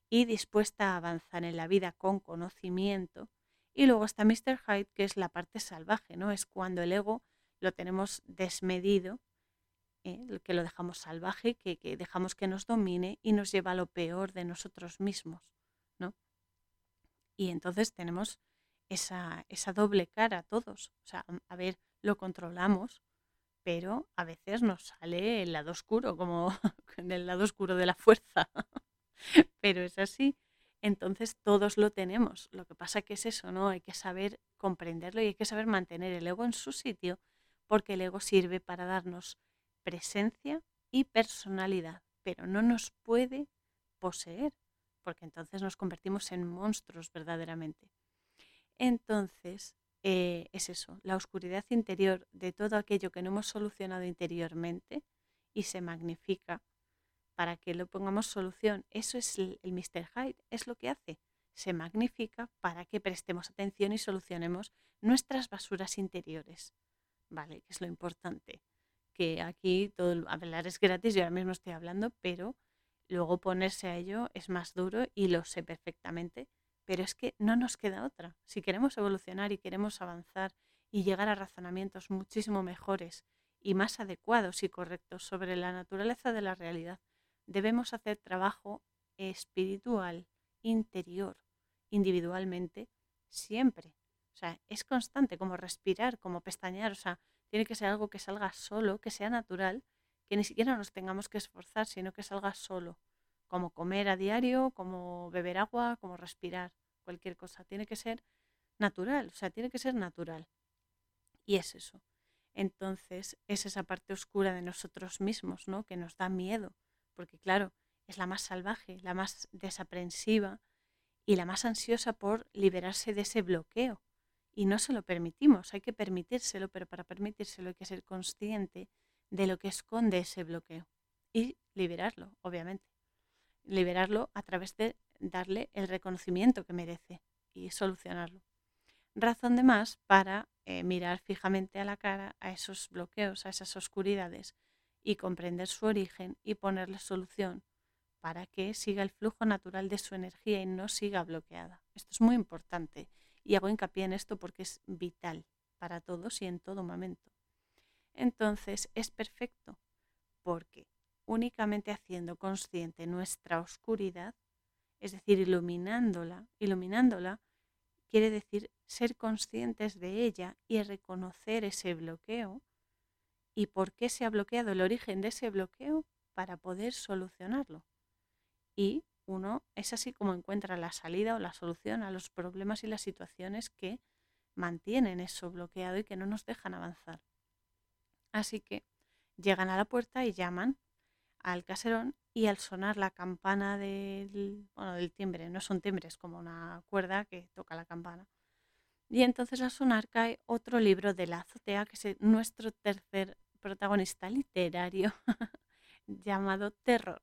y dispuesta a avanzar en la vida con conocimiento. Y luego está Mr. Hyde, que es la parte salvaje, ¿no? Es cuando el ego lo tenemos desmedido, ¿eh? que lo dejamos salvaje, que, que, dejamos que nos domine y nos lleva a lo peor de nosotros mismos, ¿no? Y entonces tenemos esa, esa doble cara todos. O sea, a ver, lo controlamos, pero a veces nos sale el lado oscuro, como *laughs* el lado oscuro de la fuerza. *laughs* pero es así. Entonces todos lo tenemos. Lo que pasa que es eso, ¿no? Hay que saber comprenderlo y hay que saber mantener el ego en su sitio, porque el ego sirve para darnos presencia y personalidad, pero no nos puede poseer, porque entonces nos convertimos en monstruos verdaderamente. Entonces, eh, es eso, la oscuridad interior de todo aquello que no hemos solucionado interiormente y se magnifica para que lo pongamos solución. Eso es el, el Mr. Hyde, es lo que hace. Se magnifica para que prestemos atención y solucionemos nuestras basuras interiores. ¿Vale? Que es lo importante. Que aquí todo hablar es gratis, yo ahora mismo estoy hablando, pero luego ponerse a ello es más duro y lo sé perfectamente pero es que no nos queda otra. Si queremos evolucionar y queremos avanzar y llegar a razonamientos muchísimo mejores y más adecuados y correctos sobre la naturaleza de la realidad, debemos hacer trabajo espiritual, interior, individualmente, siempre. O sea, es constante, como respirar, como pestañear. O sea, tiene que ser algo que salga solo, que sea natural, que ni siquiera nos tengamos que esforzar, sino que salga solo. como comer a diario, como beber agua, como respirar, cualquier cosa. Tiene que ser natural, o sea, tiene que ser natural. Y es eso. Entonces, es esa parte oscura de nosotros mismos, ¿no? Que nos da miedo, porque claro, es la más salvaje, la más desaprensiva y la más ansiosa por liberarse de ese bloqueo. Y no se lo permitimos, hay que permitírselo, pero para permitírselo hay que ser consciente de lo que esconde ese bloqueo y liberarlo, obviamente. Liberarlo a través de darle el reconocimiento que merece y solucionarlo. Razón de más para eh, mirar fijamente a la cara a esos bloqueos, a esas oscuridades y comprender su origen y ponerle solución para que siga el flujo natural de su energía y no siga bloqueada. Esto es muy importante y hago hincapié en esto porque es vital para todos y en todo momento. Entonces es perfecto porque únicamente haciendo consciente nuestra oscuridad, es decir, iluminándola, iluminándola quiere decir ser conscientes de ella y reconocer ese bloqueo y por qué se ha bloqueado el origen de ese bloqueo para poder solucionarlo. Y uno es así como encuentra la salida o la solución a los problemas y las situaciones que mantienen eso bloqueado y que no nos dejan avanzar. Así que llegan a la puerta y llaman al caserón y al sonar la campana del, bueno, del timbre, no son timbres, como una cuerda que toca la campana. Y entonces al sonar cae otro libro de la azotea, que es nuestro tercer protagonista literario, *laughs* llamado Terror.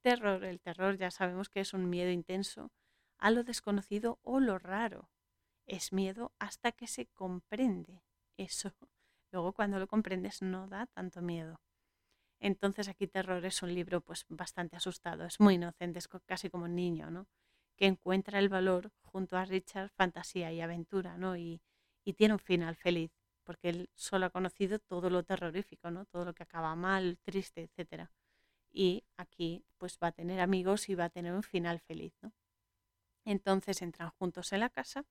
Terror, el terror ya sabemos que es un miedo intenso a lo desconocido o lo raro. Es miedo hasta que se comprende eso. *laughs* Luego cuando lo comprendes no da tanto miedo. Entonces aquí Terror es un libro pues bastante asustado, es muy inocente, es casi como un niño, ¿no? Que encuentra el valor junto a Richard, fantasía y aventura, ¿no? Y, y tiene un final feliz, porque él solo ha conocido todo lo terrorífico, ¿no? Todo lo que acaba mal, triste, etcétera y aquí pues va a tener amigos y va a tener un final feliz. ¿no? Entonces entran juntos en la casa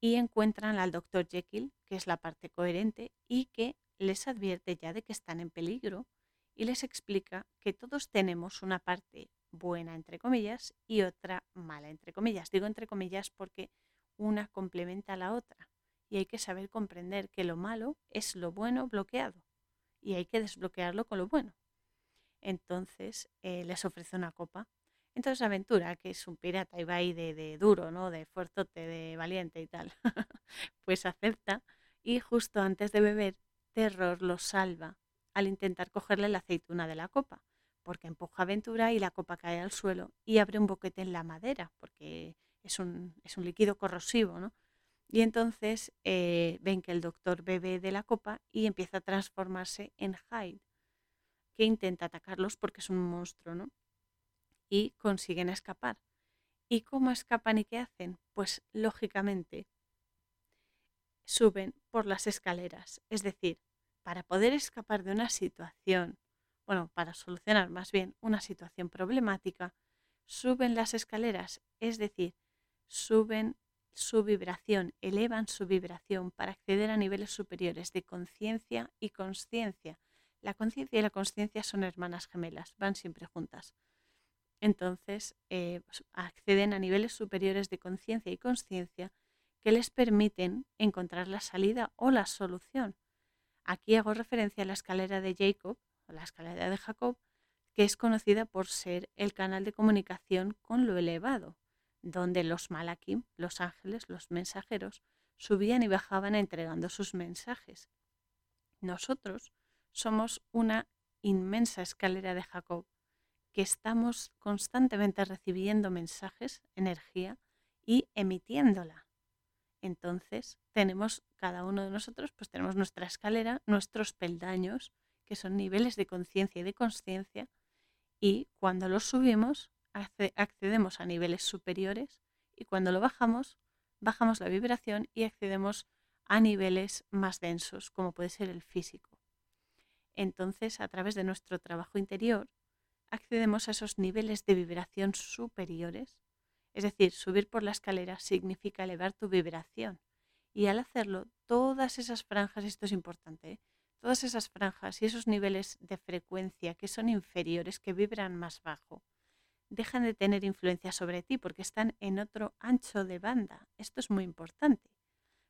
y encuentran al doctor Jekyll, que es la parte coherente y que les advierte ya de que están en peligro y les explica que todos tenemos una parte buena, entre comillas, y otra mala, entre comillas. Digo entre comillas porque una complementa a la otra y hay que saber comprender que lo malo es lo bueno bloqueado y hay que desbloquearlo con lo bueno. Entonces eh, les ofrece una copa. Entonces Aventura, que es un pirata y va ahí de, duro, ¿no? De fuertote, de valiente y tal, *laughs* pues acepta y justo antes de beber, Terror lo salva al intentar cogerle la aceituna de la copa, porque empuja Aventura y la copa cae al suelo y abre un boquete en la madera, porque es un, es un líquido corrosivo, ¿no? Y entonces eh, ven que el doctor bebe de la copa y empieza a transformarse en Hyde, que intenta atacarlos porque es un monstruo, ¿no? Y consiguen escapar. ¿Y cómo escapan y qué hacen? Pues lógicamente suben por las escaleras. Es decir, para poder escapar de una situación, bueno, para solucionar más bien una situación problemática, suben las escaleras, es decir, suben su vibración, elevan su vibración para acceder a niveles superiores de conciencia y consciencia, la conciencia y la consciencia son hermanas gemelas, van siempre juntas. Entonces, eh, acceden a niveles superiores de conciencia y consciencia que les permiten encontrar la salida o la solución. Aquí hago referencia a la escalera de Jacob, o la escalera de Jacob, que es conocida por ser el canal de comunicación con lo elevado, donde los malakim, los ángeles, los mensajeros, subían y bajaban entregando sus mensajes. Nosotros somos una inmensa escalera de Jacob, que estamos constantemente recibiendo mensajes, energía y emitiéndola. Entonces, tenemos cada uno de nosotros, pues tenemos nuestra escalera, nuestros peldaños, que son niveles de conciencia y de consciencia, y cuando los subimos, accedemos a niveles superiores, y cuando lo bajamos, bajamos la vibración y accedemos a niveles más densos, como puede ser el físico. Entonces, a través de nuestro trabajo interior, accedemos a esos niveles de vibración superiores. Es decir, subir por la escalera significa elevar tu vibración. Y al hacerlo, todas esas franjas, esto es importante, ¿eh? todas esas franjas y esos niveles de frecuencia que son inferiores, que vibran más bajo, dejan de tener influencia sobre ti porque están en otro ancho de banda. Esto es muy importante,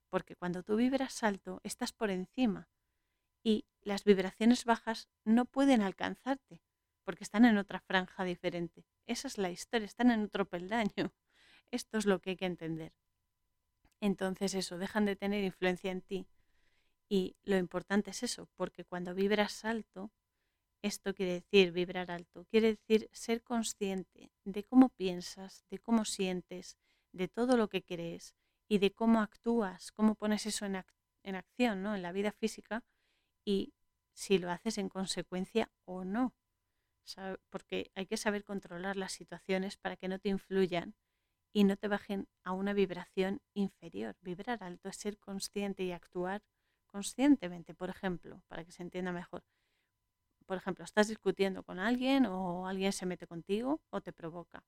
porque cuando tú vibras alto estás por encima y las vibraciones bajas no pueden alcanzarte porque están en otra franja diferente. Esa es la historia, están en otro peldaño. *laughs* Esto es lo que hay que entender. Entonces eso, dejan de tener influencia en ti. Y lo importante es eso, porque cuando vibras alto, esto quiere decir vibrar alto, quiere decir ser consciente de cómo piensas, de cómo sientes, de todo lo que crees y de cómo actúas, cómo pones eso en, en acción, ¿no? En la vida física y si lo haces en consecuencia o no. Porque hay que saber controlar las situaciones para que no te influyan y no te bajen a una vibración inferior. Vibrar alto es ser consciente y actuar conscientemente, por ejemplo, para que se entienda mejor por ejemplo, estás discutiendo con alguien o alguien se mete contigo o te provoca.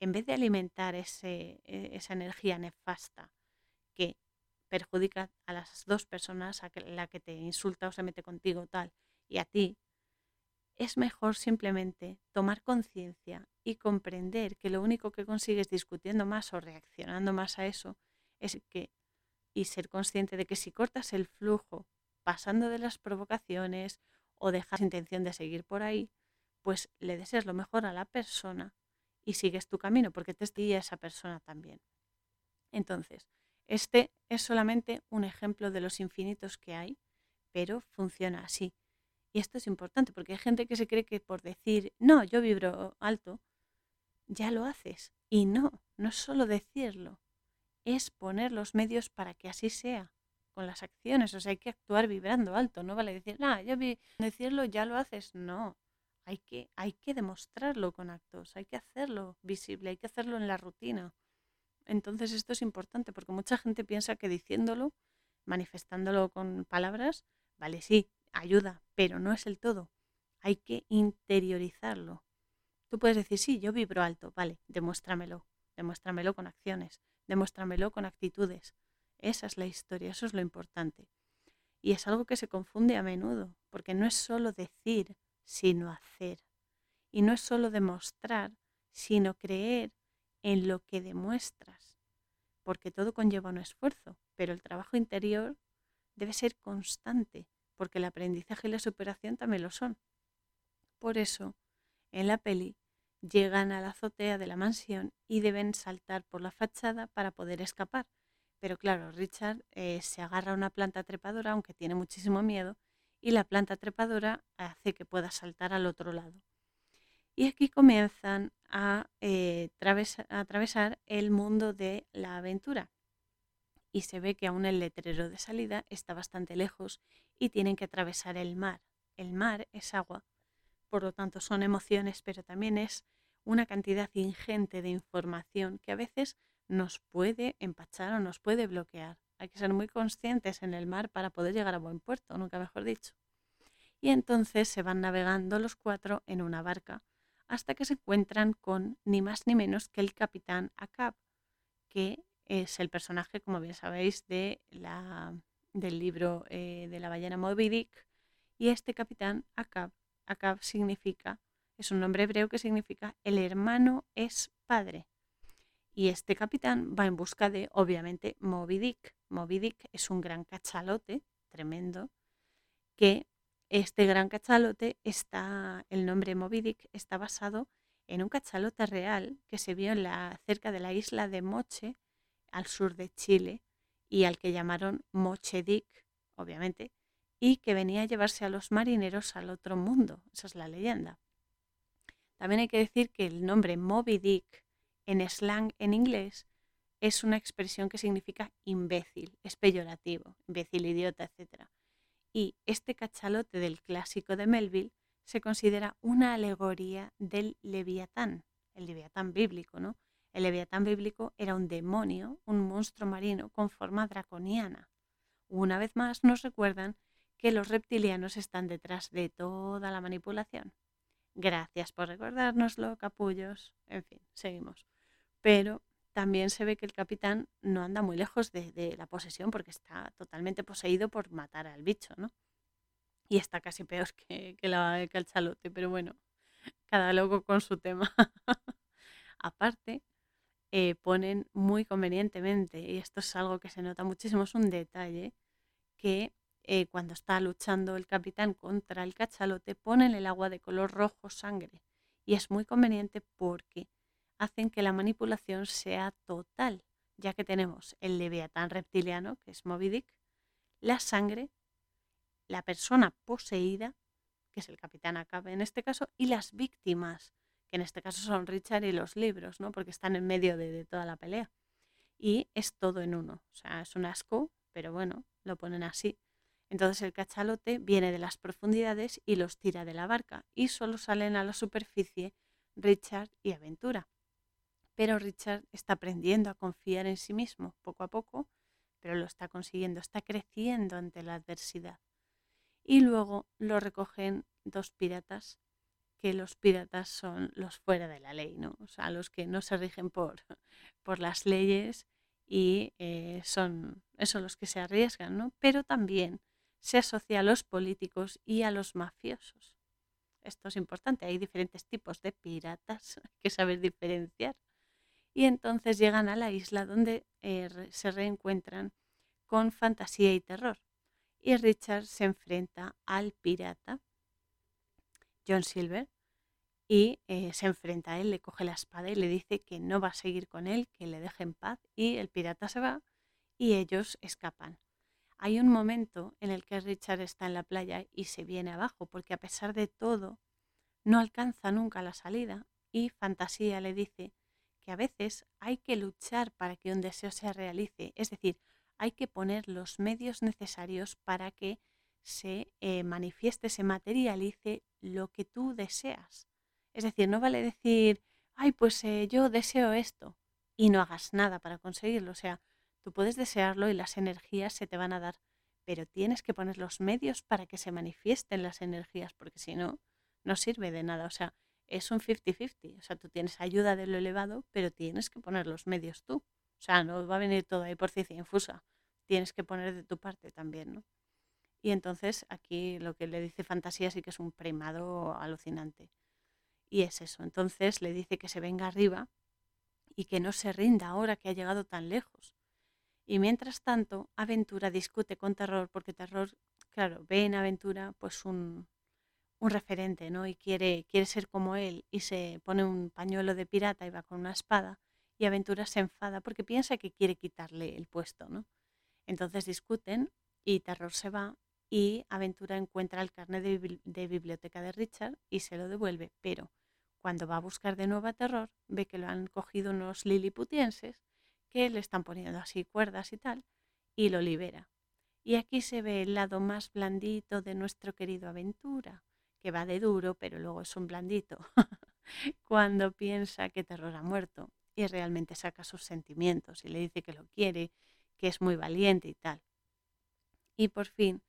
En vez de alimentar ese, e, esa energía nefasta que perjudica a las dos personas, a la que te insulta o se mete contigo tal, y a ti, es mejor simplemente tomar conciencia y comprender que lo único que consigues discutiendo más o reaccionando más a eso es que, y ser consciente de que si cortas el flujo pasando de las provocaciones o dejas intención de seguir por ahí, pues le deseas lo mejor a la persona y sigues tu camino porque te a esa persona también. Entonces, este es solamente un ejemplo de los infinitos que hay, pero funciona así. Y esto es importante porque hay gente que se cree que por decir, no, yo vibro alto, ya lo haces. Y no, no es solo decirlo, es poner los medios para que así sea con las acciones, o sea, hay que actuar vibrando alto, no vale decir, nada, yo vi decirlo, ya lo haces, no, hay que, hay que demostrarlo con actos, hay que hacerlo visible, hay que hacerlo en la rutina. Entonces esto es importante porque mucha gente piensa que diciéndolo, manifestándolo con palabras, vale, sí, ayuda, pero no es el todo. Hay que interiorizarlo. Tú puedes decir, sí, yo vibro alto, vale, demuéstramelo, demuéstramelo con acciones, demuéstramelo con actitudes. Esa es la historia, eso es lo importante. Y es algo que se confunde a menudo, porque no es solo decir, sino hacer. Y no es solo demostrar, sino creer en lo que demuestras, porque todo conlleva un esfuerzo, pero el trabajo interior debe ser constante, porque el aprendizaje y la superación también lo son. Por eso, en la peli, llegan a la azotea de la mansión y deben saltar por la fachada para poder escapar, pero claro, Richard eh, se agarra a una planta trepadora, aunque tiene muchísimo miedo, y la planta trepadora hace que pueda saltar al otro lado. Y aquí comienzan a, eh, a atravesar el mundo de la aventura. Y se ve que aún el letrero de salida está bastante lejos y tienen que atravesar el mar. El mar es agua, por lo tanto son emociones, pero también es una cantidad ingente de información que a veces nos puede empachar o nos puede bloquear. Hay que ser muy conscientes en el mar para poder llegar a buen puerto, nunca mejor dicho. Y entonces se van navegando los cuatro en una barca hasta que se encuentran con ni más ni menos que el capitán Acab, que es el personaje, como bien sabéis, de la, del libro eh, de la ballena Moby Dick. Y este capitán Acab, Acab significa, es un nombre hebreo que significa el hermano es padre. Y este capitán va en busca de, obviamente, Moby Dick. Moby Dick es un gran cachalote, tremendo, que este gran cachalote está, el nombre Moby Dick está basado en un cachalote real que se vio en la, cerca de la isla de Moche, al sur de Chile, y al que llamaron Moche Dick, obviamente, y que venía a llevarse a los marineros al otro mundo. Esa es la leyenda. También hay que decir que el nombre Moby Dick en slang en inglés es una expresión que significa imbécil, es peyorativo, imbécil, idiota, etc. Y este cachalote del clásico de Melville se considera una alegoría del leviatán, el leviatán bíblico, ¿no? El leviatán bíblico era un demonio, un monstruo marino con forma draconiana. Una vez más nos recuerdan que los reptilianos están detrás de toda la manipulación. Gracias por recordárnoslo, capullos. En fin, seguimos pero también se ve que el capitán no anda muy lejos de, la posesión porque está totalmente poseído por matar al bicho, ¿no? Y está casi peor que, la, que el pero bueno, cada loco con su tema. *laughs* Aparte, eh, ponen muy convenientemente, y esto es algo que se nota muchísimo, es un detalle, que eh, cuando está luchando el capitán contra el cachalote, ponen el agua de color rojo sangre. Y es muy conveniente porque hacen que la manipulación sea total, ya que tenemos el leviatán reptiliano, que es Moby Dick, la sangre, la persona poseída, que es el capitán Acabe en este caso, y las víctimas, que en este caso son Richard y los libros, ¿no? porque están en medio de, toda la pelea. Y es todo en uno. O sea, es un asco, pero bueno, lo ponen así. Entonces el cachalote viene de las profundidades y los tira de la barca y solo salen a la superficie Richard y Aventura. Pero Richard está aprendiendo a confiar en sí mismo poco a poco, pero lo está consiguiendo, está creciendo ante la adversidad. Y luego lo recogen dos piratas que los piratas son los fuera de la ley, ¿no? O sea, los que no se rigen por, *laughs* por las leyes y eh, son esos los que se arriesgan, ¿no? Pero también se asocia a los políticos y a los mafiosos. Esto es importante, hay diferentes tipos de piratas, *laughs* hay que saber diferenciar. Y entonces llegan a la isla donde eh, se reencuentran con fantasía y terror. Y Richard se enfrenta al pirata John Silver, y eh, se enfrenta a él, le coge la espada y le dice que no va a seguir con él, que le deje en paz y el pirata se va y ellos escapan. Hay un momento en el que Richard está en la playa y se viene abajo porque a pesar de todo no alcanza nunca la salida y Fantasía le dice a veces hay que luchar para que un deseo se realice, es decir, hay que poner los medios necesarios para que se eh, manifieste, se materialice lo que tú deseas. Es decir, no vale decir, ay, pues eh, yo deseo esto y no hagas nada para conseguirlo. O sea, tú puedes desearlo y las energías se te van a dar, pero tienes que poner los medios para que se manifiesten las energías, porque si no, no sirve de nada. O sea, es un 50-50. O sea, tú tienes ayuda de lo elevado, pero tienes que poner los medios tú. O sea, no va a venir todo ahí por ciencia infusa. Tienes que poner de tu parte también, ¿no? Y entonces aquí lo que le dice Fantasía sí que es un primado alucinante. Y es eso. Entonces le dice que se venga arriba y que no se rinda ahora que ha llegado tan lejos. Y mientras tanto, Aventura discute con Terror porque Terror, claro, ve en Aventura pues un, un referente, ¿no? Y quiere, quiere ser como él y se pone un pañuelo de pirata y va con una espada y Aventura se enfada porque piensa que quiere quitarle el puesto, ¿no? Entonces discuten y Terror se va y Aventura encuentra el carnet de, biblioteca de Richard y se lo devuelve, pero cuando va a buscar de nuevo a Terror, ve que lo han cogido unos liliputienses que le están poniendo así cuerdas y tal, y lo libera. Y aquí se ve el lado más blandito de nuestro querido Aventura, que va de duro, pero luego es un blandito, *laughs* cuando piensa que Terror ha muerto y realmente saca sus sentimientos y le dice que lo quiere, que es muy valiente y tal. Y por fin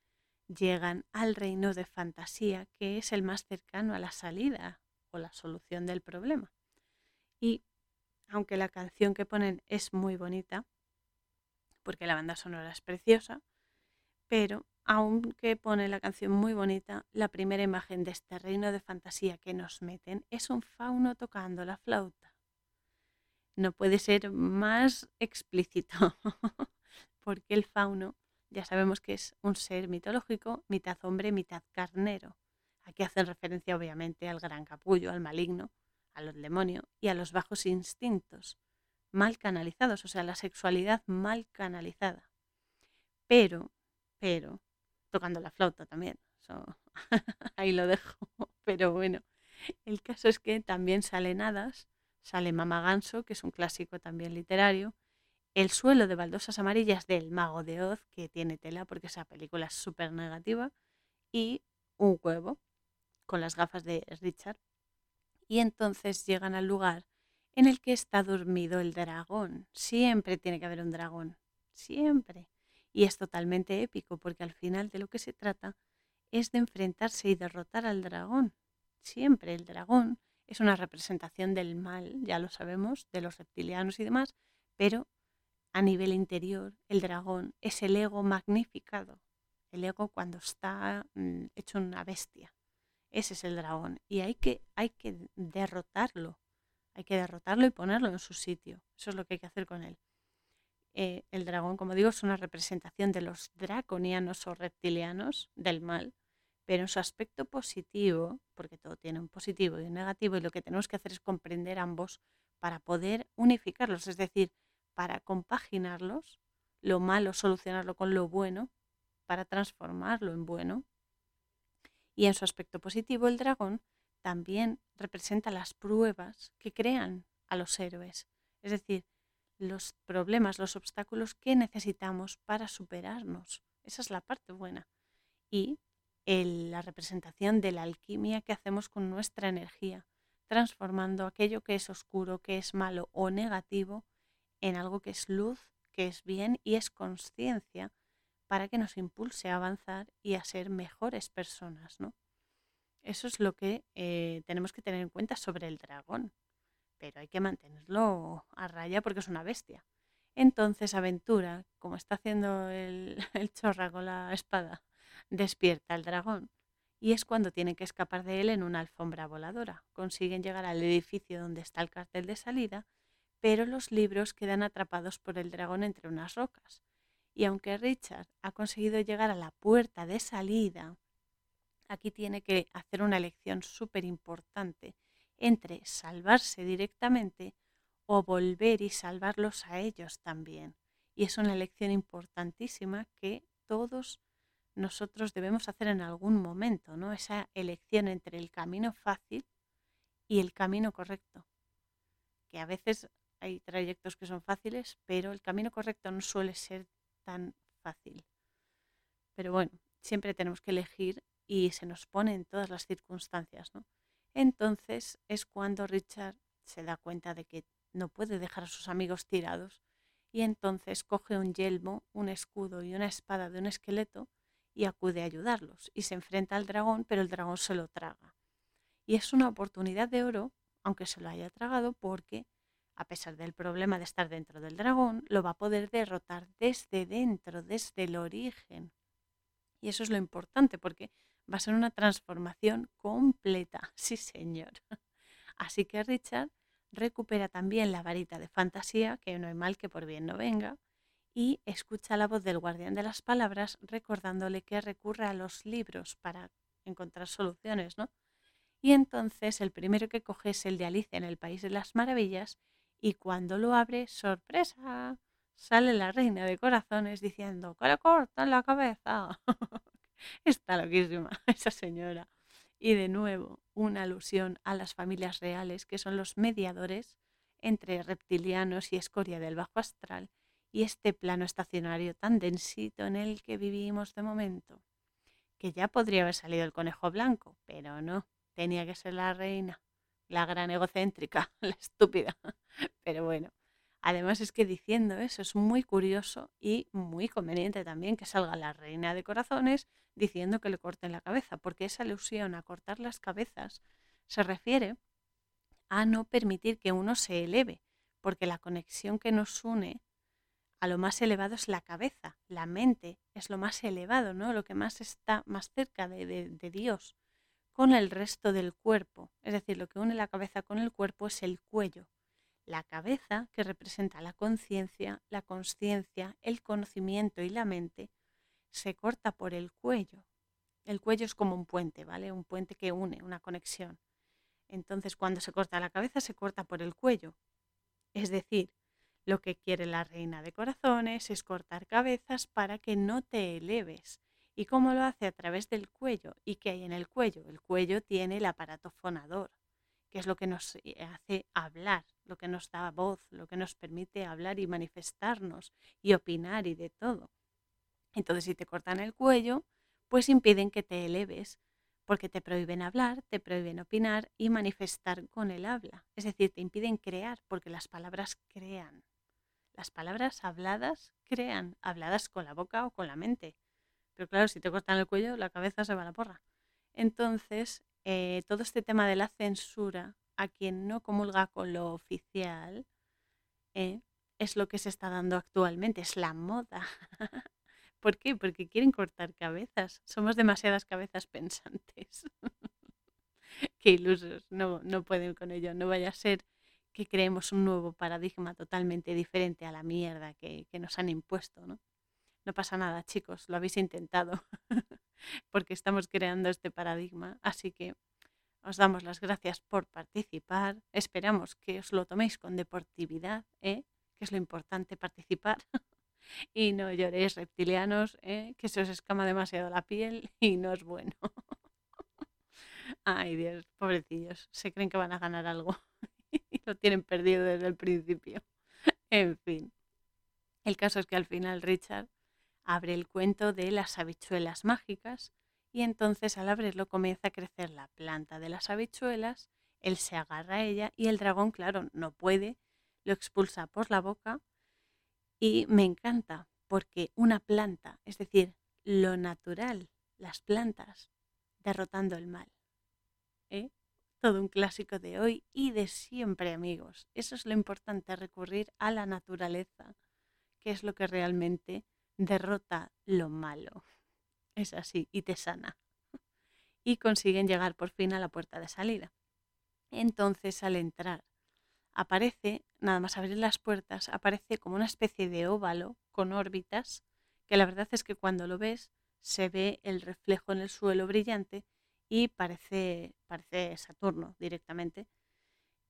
llegan al reino de fantasía, que es el más cercano a la salida o la solución del problema. Y aunque la canción que ponen es muy bonita, porque la banda sonora es preciosa, pero aunque pone la canción muy bonita, la primera imagen de este reino de fantasía que nos meten es un fauno tocando la flauta. No puede ser más explícito, *laughs* porque el fauno ya sabemos que es un ser mitológico, mitad hombre, mitad carnero. Aquí hacen referencia obviamente al gran capullo, al maligno, a los demonios y a los bajos instintos mal canalizados, o sea, la sexualidad mal canalizada. Pero, pero, tocando la flauta también. *laughs* ahí lo dejo. *laughs* Pero bueno, el caso es que también salen hadas, sale Mama Ganso, que es un clásico también literario, el suelo de baldosas amarillas del Mago de Oz, que tiene tela porque esa película es súper negativa, y un huevo con las gafas de Richard. Y entonces llegan al lugar en el que está dormido el dragón. Siempre tiene que haber un dragón, siempre. Y es totalmente épico porque al final de lo que se trata es de enfrentarse y derrotar al dragón. Siempre el dragón es una representación del mal, ya lo sabemos, de los reptilianos y demás, pero a nivel interior, el dragón es el ego magnificado, el ego cuando está mm, hecho una bestia. Ese es el dragón. Y hay que, hay que derrotarlo. Hay que derrotarlo y ponerlo en su sitio. Eso es lo que hay que hacer con él. Eh, el dragón, como digo, es una representación de los draconianos o reptilianos del mal, pero en su aspecto positivo, porque todo tiene un positivo y un negativo, y lo que tenemos que hacer es comprender ambos para poder unificarlos, es decir, para compaginarlos, lo malo solucionarlo con lo bueno, para transformarlo en bueno. Y en su aspecto positivo, el dragón también representa las pruebas que crean a los héroes, es decir, los problemas, los obstáculos que necesitamos para superarnos. Esa es la parte buena. Y la representación de la alquimia que hacemos con nuestra energía, transformando aquello que es oscuro, que es malo o negativo, en algo que es luz, que es bien y es conciencia para que nos impulse a avanzar y a ser mejores personas, ¿no? Eso es lo que eh, tenemos que tener en cuenta sobre el dragón, pero hay que mantenerlo a raya porque es una bestia. Entonces Aventura, como está haciendo el, *laughs* el chorra con la espada, despierta al dragón y es cuando tienen que escapar de él en una alfombra voladora. Consiguen llegar al edificio donde está el cartel de salida, pero los libros quedan atrapados por el dragón entre unas rocas. Y aunque Richard ha conseguido llegar a la puerta de salida, aquí tiene que hacer una elección súper importante entre salvarse directamente o volver y salvarlos a ellos también. Y es una elección importantísima que todos nosotros debemos hacer en algún momento, ¿no? Esa elección entre el camino fácil y el camino correcto. Que a veces hay trayectos que son fáciles, pero el camino correcto no suele ser tan fácil. Pero bueno, siempre tenemos que elegir y se nos pone en todas las circunstancias, ¿no? Entonces es cuando Richard se da cuenta de que no puede dejar a sus amigos tirados y entonces coge un yelmo, un escudo y una espada de un esqueleto y acude a ayudarlos y se enfrenta al dragón, pero el dragón se lo traga. Y es una oportunidad de oro, aunque se lo haya tragado, porque a pesar del problema de estar dentro del dragón, lo va a poder derrotar desde dentro, desde el origen. Y eso es lo importante, porque va a ser una transformación completa, *laughs* sí señor. Así que Richard recupera también la varita de fantasía, que no hay mal que por bien no venga, y escucha la voz del guardián de las palabras recordándole que recurre a los libros para encontrar soluciones, ¿no? Y entonces el primero que coge es el de Alicia en el País de las Maravillas y cuando lo abre, sorpresa, sale la reina de corazones diciendo que le cortan la cabeza. *laughs* *laughs* Está loquísima *laughs* esa señora. Y de nuevo, una alusión a las familias reales, que son los mediadores entre reptilianos y escoria del bajo astral, y este plano estacionario tan densito en el que vivimos de momento, que ya podría haber salido el conejo blanco, pero no, tenía que ser la reina, la gran egocéntrica, *laughs* la estúpida. Pero bueno, además es que diciendo eso es muy curioso y muy conveniente también que salga la reina de corazones diciendo que le corten la cabeza, porque esa alusión a cortar las cabezas se refiere a no permitir que uno se eleve, porque la conexión que nos une a lo más elevado es la cabeza, la mente es lo más elevado, ¿no? Lo que más está más cerca de, Dios con el resto del cuerpo. Es decir, lo que une la cabeza con el cuerpo es el cuello. La cabeza, que representa la conciencia, la consciencia, el conocimiento y la mente, se corta por el cuello. El cuello es como un puente, ¿vale? Un puente que une, una conexión. Entonces, cuando se corta la cabeza, se corta por el cuello. Es decir, lo que quiere la reina de corazones es cortar cabezas para que no te eleves. ¿Y cómo lo hace? A través del cuello. ¿Y qué hay en el cuello? El cuello tiene el aparato fonador, que es lo que nos eh, hace hablar, lo que nos da voz, lo que nos permite hablar y manifestarnos y opinar y de todo. Entonces, si te cortan el cuello, pues impiden que te eleves, porque te prohíben hablar, te prohíben opinar y manifestar con el habla. Es decir, te impiden crear, porque las palabras crean. Las palabras habladas crean, habladas con la boca o con la mente. Pero claro, si te cortan el cuello, la cabeza se va a la porra. Entonces, eh, todo este tema de la censura a quien no comulga con lo oficial eh, es lo que se está dando actualmente, es la moda. *laughs* ¿Por qué? Porque quieren cortar cabezas. Somos demasiadas cabezas pensantes. *laughs* qué ilusos, no, no pueden con ello, no vaya a ser que creemos un nuevo paradigma totalmente diferente a la mierda que, que nos han impuesto, ¿no? No pasa nada, chicos, lo habéis intentado, *laughs* porque estamos creando este paradigma, así que os damos las gracias por participar, esperamos que os lo toméis con deportividad, ¿eh? que es lo importante, participar. *laughs* y no lloréis reptilianos, ¿eh? que se os escama demasiado la piel *laughs* y no es bueno. *laughs* Ay Dios, pobrecillos, se creen que van a ganar algo y lo tienen perdido desde el principio. En fin, el caso es que al final Richard abre el cuento de las habichuelas mágicas y entonces al abrirlo comienza a crecer la planta de las habichuelas, él se agarra a ella y el dragón, claro, no puede, lo expulsa por la boca y me encanta porque una planta, es decir, lo natural, las plantas, derrotando el mal. ¿eh? Todo un clásico de hoy y de siempre, amigos. Eso es lo importante, recurrir a la naturaleza, que es lo que realmente derrota lo malo. Es así, y te sana. Y consiguen llegar por fin a la puerta de salida. Entonces, al entrar aparece, nada más abrir las puertas, aparece como una especie de óvalo con órbitas, que la verdad es que cuando lo ves se ve el reflejo en el suelo brillante y parece, parece Saturno directamente,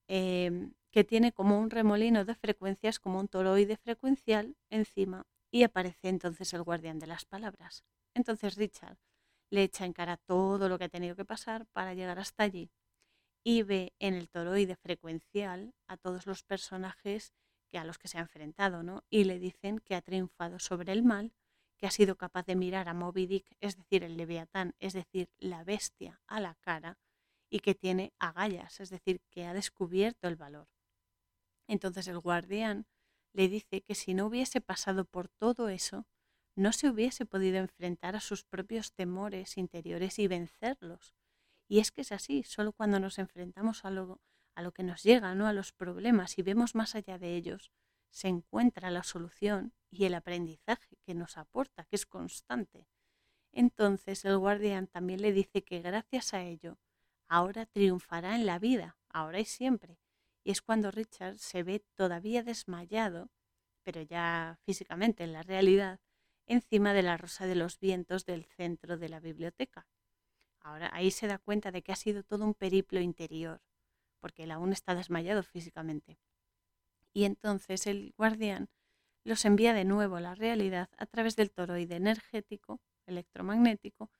em, que tiene como un remolino de frecuencias, como un toroide frecuencial encima, y aparece entonces el guardián de las palabras. Entonces Richard le echa en cara todo lo que ha tenido que pasar para llegar hasta allí y ve en el toroide frecuencial a todos los personajes que a los que se ha enfrentado, ¿no? Y le dicen que ha triunfado sobre el mal, que ha sido capaz de mirar a Moby Dick, es decir, el leviatán, es decir, la bestia, a la cara, y que tiene agallas, es decir, que ha descubierto el valor. Entonces el guardián le dice que si no hubiese pasado por todo eso, no se hubiese podido enfrentar a sus propios temores interiores y vencerlos, y es que es así, solo cuando nos enfrentamos a lo, a lo que nos llega, ¿no? a los problemas y vemos más allá de ellos, se encuentra la solución y el aprendizaje que nos aporta, que es constante. Entonces el guardián también le dice que gracias a ello, ahora triunfará en la vida, ahora y siempre. Y es cuando Richard se ve todavía desmayado, pero ya físicamente en la realidad, encima de la rosa de los vientos del centro de la biblioteca. Ahora ahí se da cuenta de que ha sido todo un periplo interior, porque él aún está desmayado físicamente. Y entonces el guardián los envía de nuevo a la realidad a través del toroide energético, electromagnético,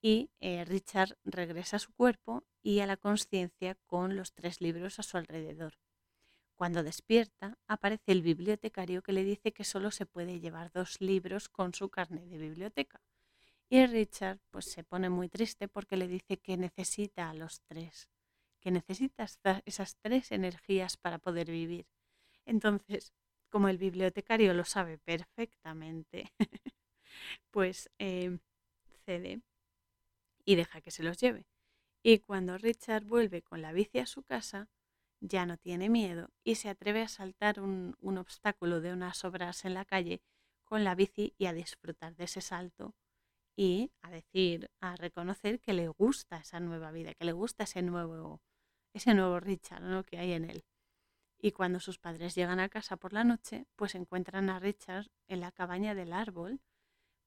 y eh, Richard regresa a su cuerpo y a la conciencia con los tres libros a su alrededor. Cuando despierta, aparece el bibliotecario que le dice que solo se puede llevar dos libros con su carnet de biblioteca. Y Richard pues se pone muy triste porque le dice que necesita a los tres, que necesita esas tres energías para poder vivir. Entonces, como el bibliotecario lo sabe perfectamente, *laughs* pues em, cede y deja que se los lleve. Y cuando Richard vuelve con la bici a su casa, ya no tiene miedo y se atreve a saltar un, un obstáculo de unas obras en la calle con la bici y a disfrutar de ese salto y a decir, a reconocer que le gusta esa nueva vida, que le gusta ese nuevo, ese nuevo Richard que hay en él. Y cuando sus padres llegan a casa por la noche, pues encuentran a Richard en la cabaña del árbol,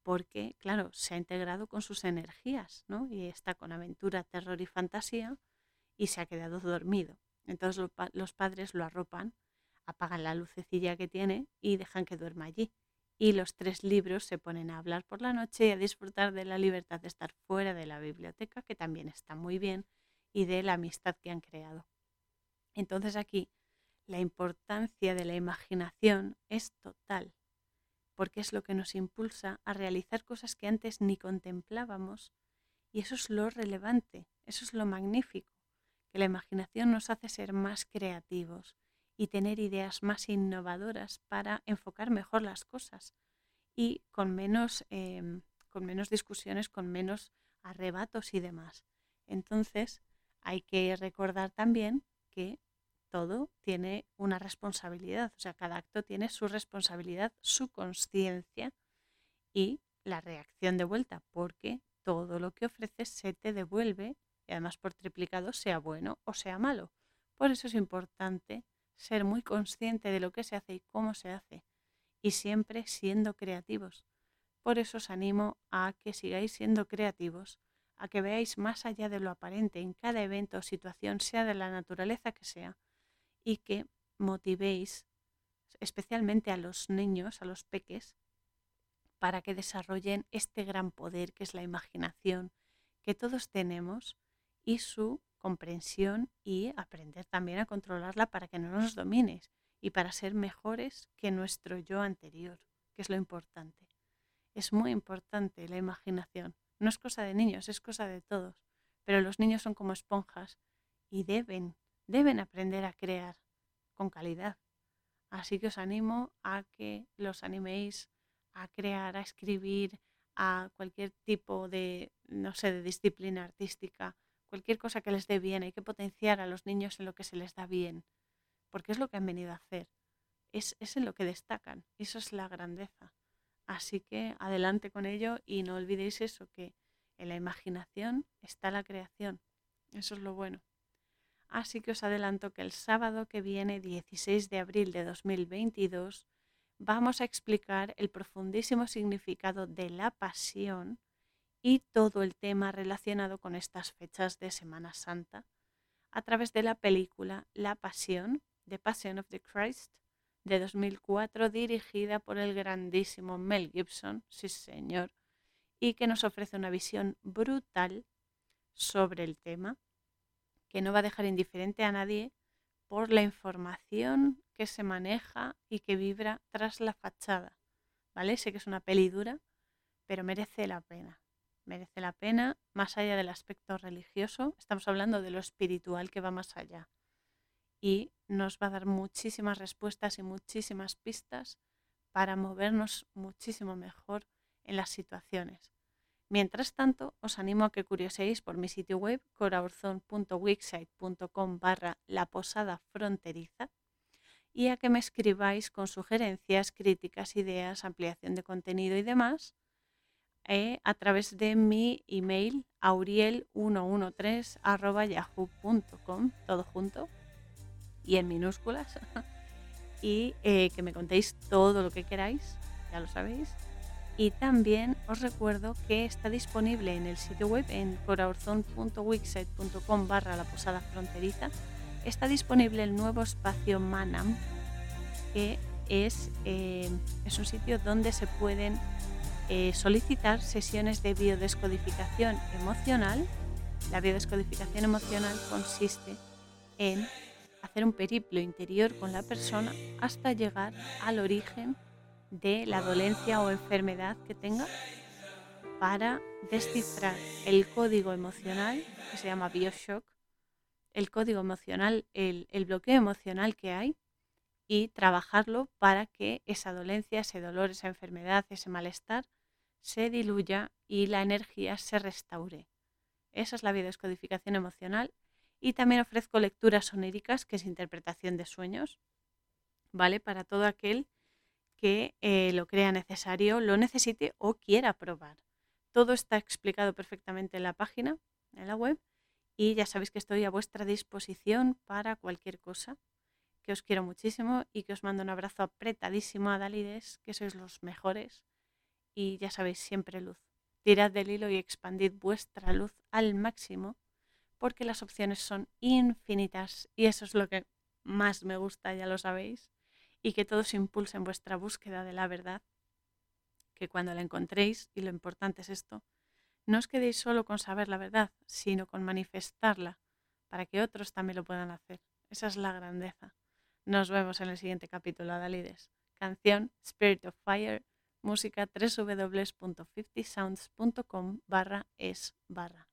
porque, claro, se ha integrado con sus energías, ¿no? Y está con aventura, terror y fantasía, y se ha quedado dormido. Entonces los padres lo arropan, apagan la lucecilla que tiene y dejan que duerma allí y los tres libros se ponen a hablar por la noche y a disfrutar de la libertad de estar fuera de la biblioteca, que también está muy bien, y de la amistad que han creado. Entonces aquí la importancia de la imaginación es total, porque es lo que nos impulsa a realizar cosas que antes ni contemplábamos, y eso es lo relevante, eso es lo magnífico, que la imaginación nos hace ser más creativos, y tener ideas más innovadoras para enfocar mejor las cosas y con menos, em, con menos discusiones, con menos arrebatos y demás. Entonces, hay que recordar también que todo tiene una responsabilidad, o sea, cada acto tiene su responsabilidad, su conciencia y la reacción de vuelta, porque todo lo que ofreces se te devuelve además por triplicado sea bueno o sea malo. Por eso es importante ser muy consciente de lo que se hace y cómo se hace y siempre siendo creativos. Por eso os animo a que sigáis siendo creativos, a que veáis más allá de lo aparente en cada evento o situación, sea de la naturaleza que sea, y que motivéis especialmente a los niños, a los peques, para que desarrollen este gran poder que es la imaginación que todos tenemos y su comprensión y aprender también a controlarla para que no nos domines y para ser mejores que nuestro yo anterior, que es lo importante. Es muy importante la imaginación. No es cosa de niños, es cosa de todos. Pero los niños son como esponjas y deben, deben aprender a crear con calidad. Así que os animo a que los animéis a crear, a escribir, a cualquier tipo de, no sé, de disciplina artística, cualquier cosa que les dé bien. Hay que potenciar a los niños en lo que se les da bien, porque es lo que han venido a hacer. Es, es en lo que destacan. Eso es la grandeza. Así que adelante con ello y no olvidéis eso, que en la imaginación está la creación. Eso es lo bueno. Así que os adelanto que el sábado que viene, 16 de abril de 2022, vamos a explicar el profundísimo significado de la pasión y todo el tema relacionado con estas fechas de Semana Santa a través de la película La Pasión, The Passion of the Christ, de 2004 dirigida por el grandísimo Mel Gibson, sí señor, y que nos ofrece una visión brutal sobre el tema, que no va a dejar indiferente a nadie por la información que se maneja y que vibra tras la fachada. ¿Vale? Sé que es una peli dura, pero merece la pena. Merece la pena, más allá del aspecto religioso, estamos hablando de lo espiritual que va más allá y nos va a dar muchísimas respuestas y muchísimas pistas para movernos muchísimo mejor en las situaciones. Mientras tanto, os animo a que curioséis por mi sitio web coraurzon.wixsite.com barra la posada fronteriza y a que me escribáis con sugerencias, críticas, ideas, ampliación de contenido y demás eh, a través de mi email auriel113 yahoo.com, todo junto y en minúsculas. *laughs* y eh, que me contéis todo lo que queráis, ya lo sabéis. Y también os recuerdo que está disponible en el sitio web en coraurzon.wixsite.com barra la posada fronteriza. Está disponible el nuevo espacio Manam, que es, eh, es un sitio donde se pueden eh, solicitar sesiones de biodescodificación emocional. La biodescodificación emocional consiste en hacer un periplo interior con la persona hasta llegar al origen de la dolencia o enfermedad que tenga para descifrar el código emocional que se llama Bioshock, el código emocional, el, el bloqueo emocional que hay y trabajarlo para que esa dolencia, ese dolor, esa enfermedad, ese malestar se diluya y la energía se restaure. Esa es la biodescodificación emocional y también ofrezco lecturas oníricas, que es interpretación de sueños, ¿vale? Para todo aquel que eh, lo crea necesario, lo necesite o quiera probar. Todo está explicado perfectamente en la página, en la web, y ya sabéis que estoy a vuestra disposición para cualquier cosa, que os quiero muchísimo y que os mando un abrazo apretadísimo a Dalides, que sois los mejores, y ya sabéis, siempre luz. Tirad del hilo y expandid vuestra luz al máximo porque las opciones son infinitas y eso es lo que más me gusta, ya lo sabéis, y que todos impulsen vuestra búsqueda de la verdad, que cuando la encontréis, y lo importante es esto, no os quedéis solo con saber la verdad, sino con manifestarla para que otros también lo puedan hacer. Esa es la grandeza. Nos vemos en el siguiente capítulo, Adalides. Canción Spirit of Fire, música www.50sounds.com barra es barra.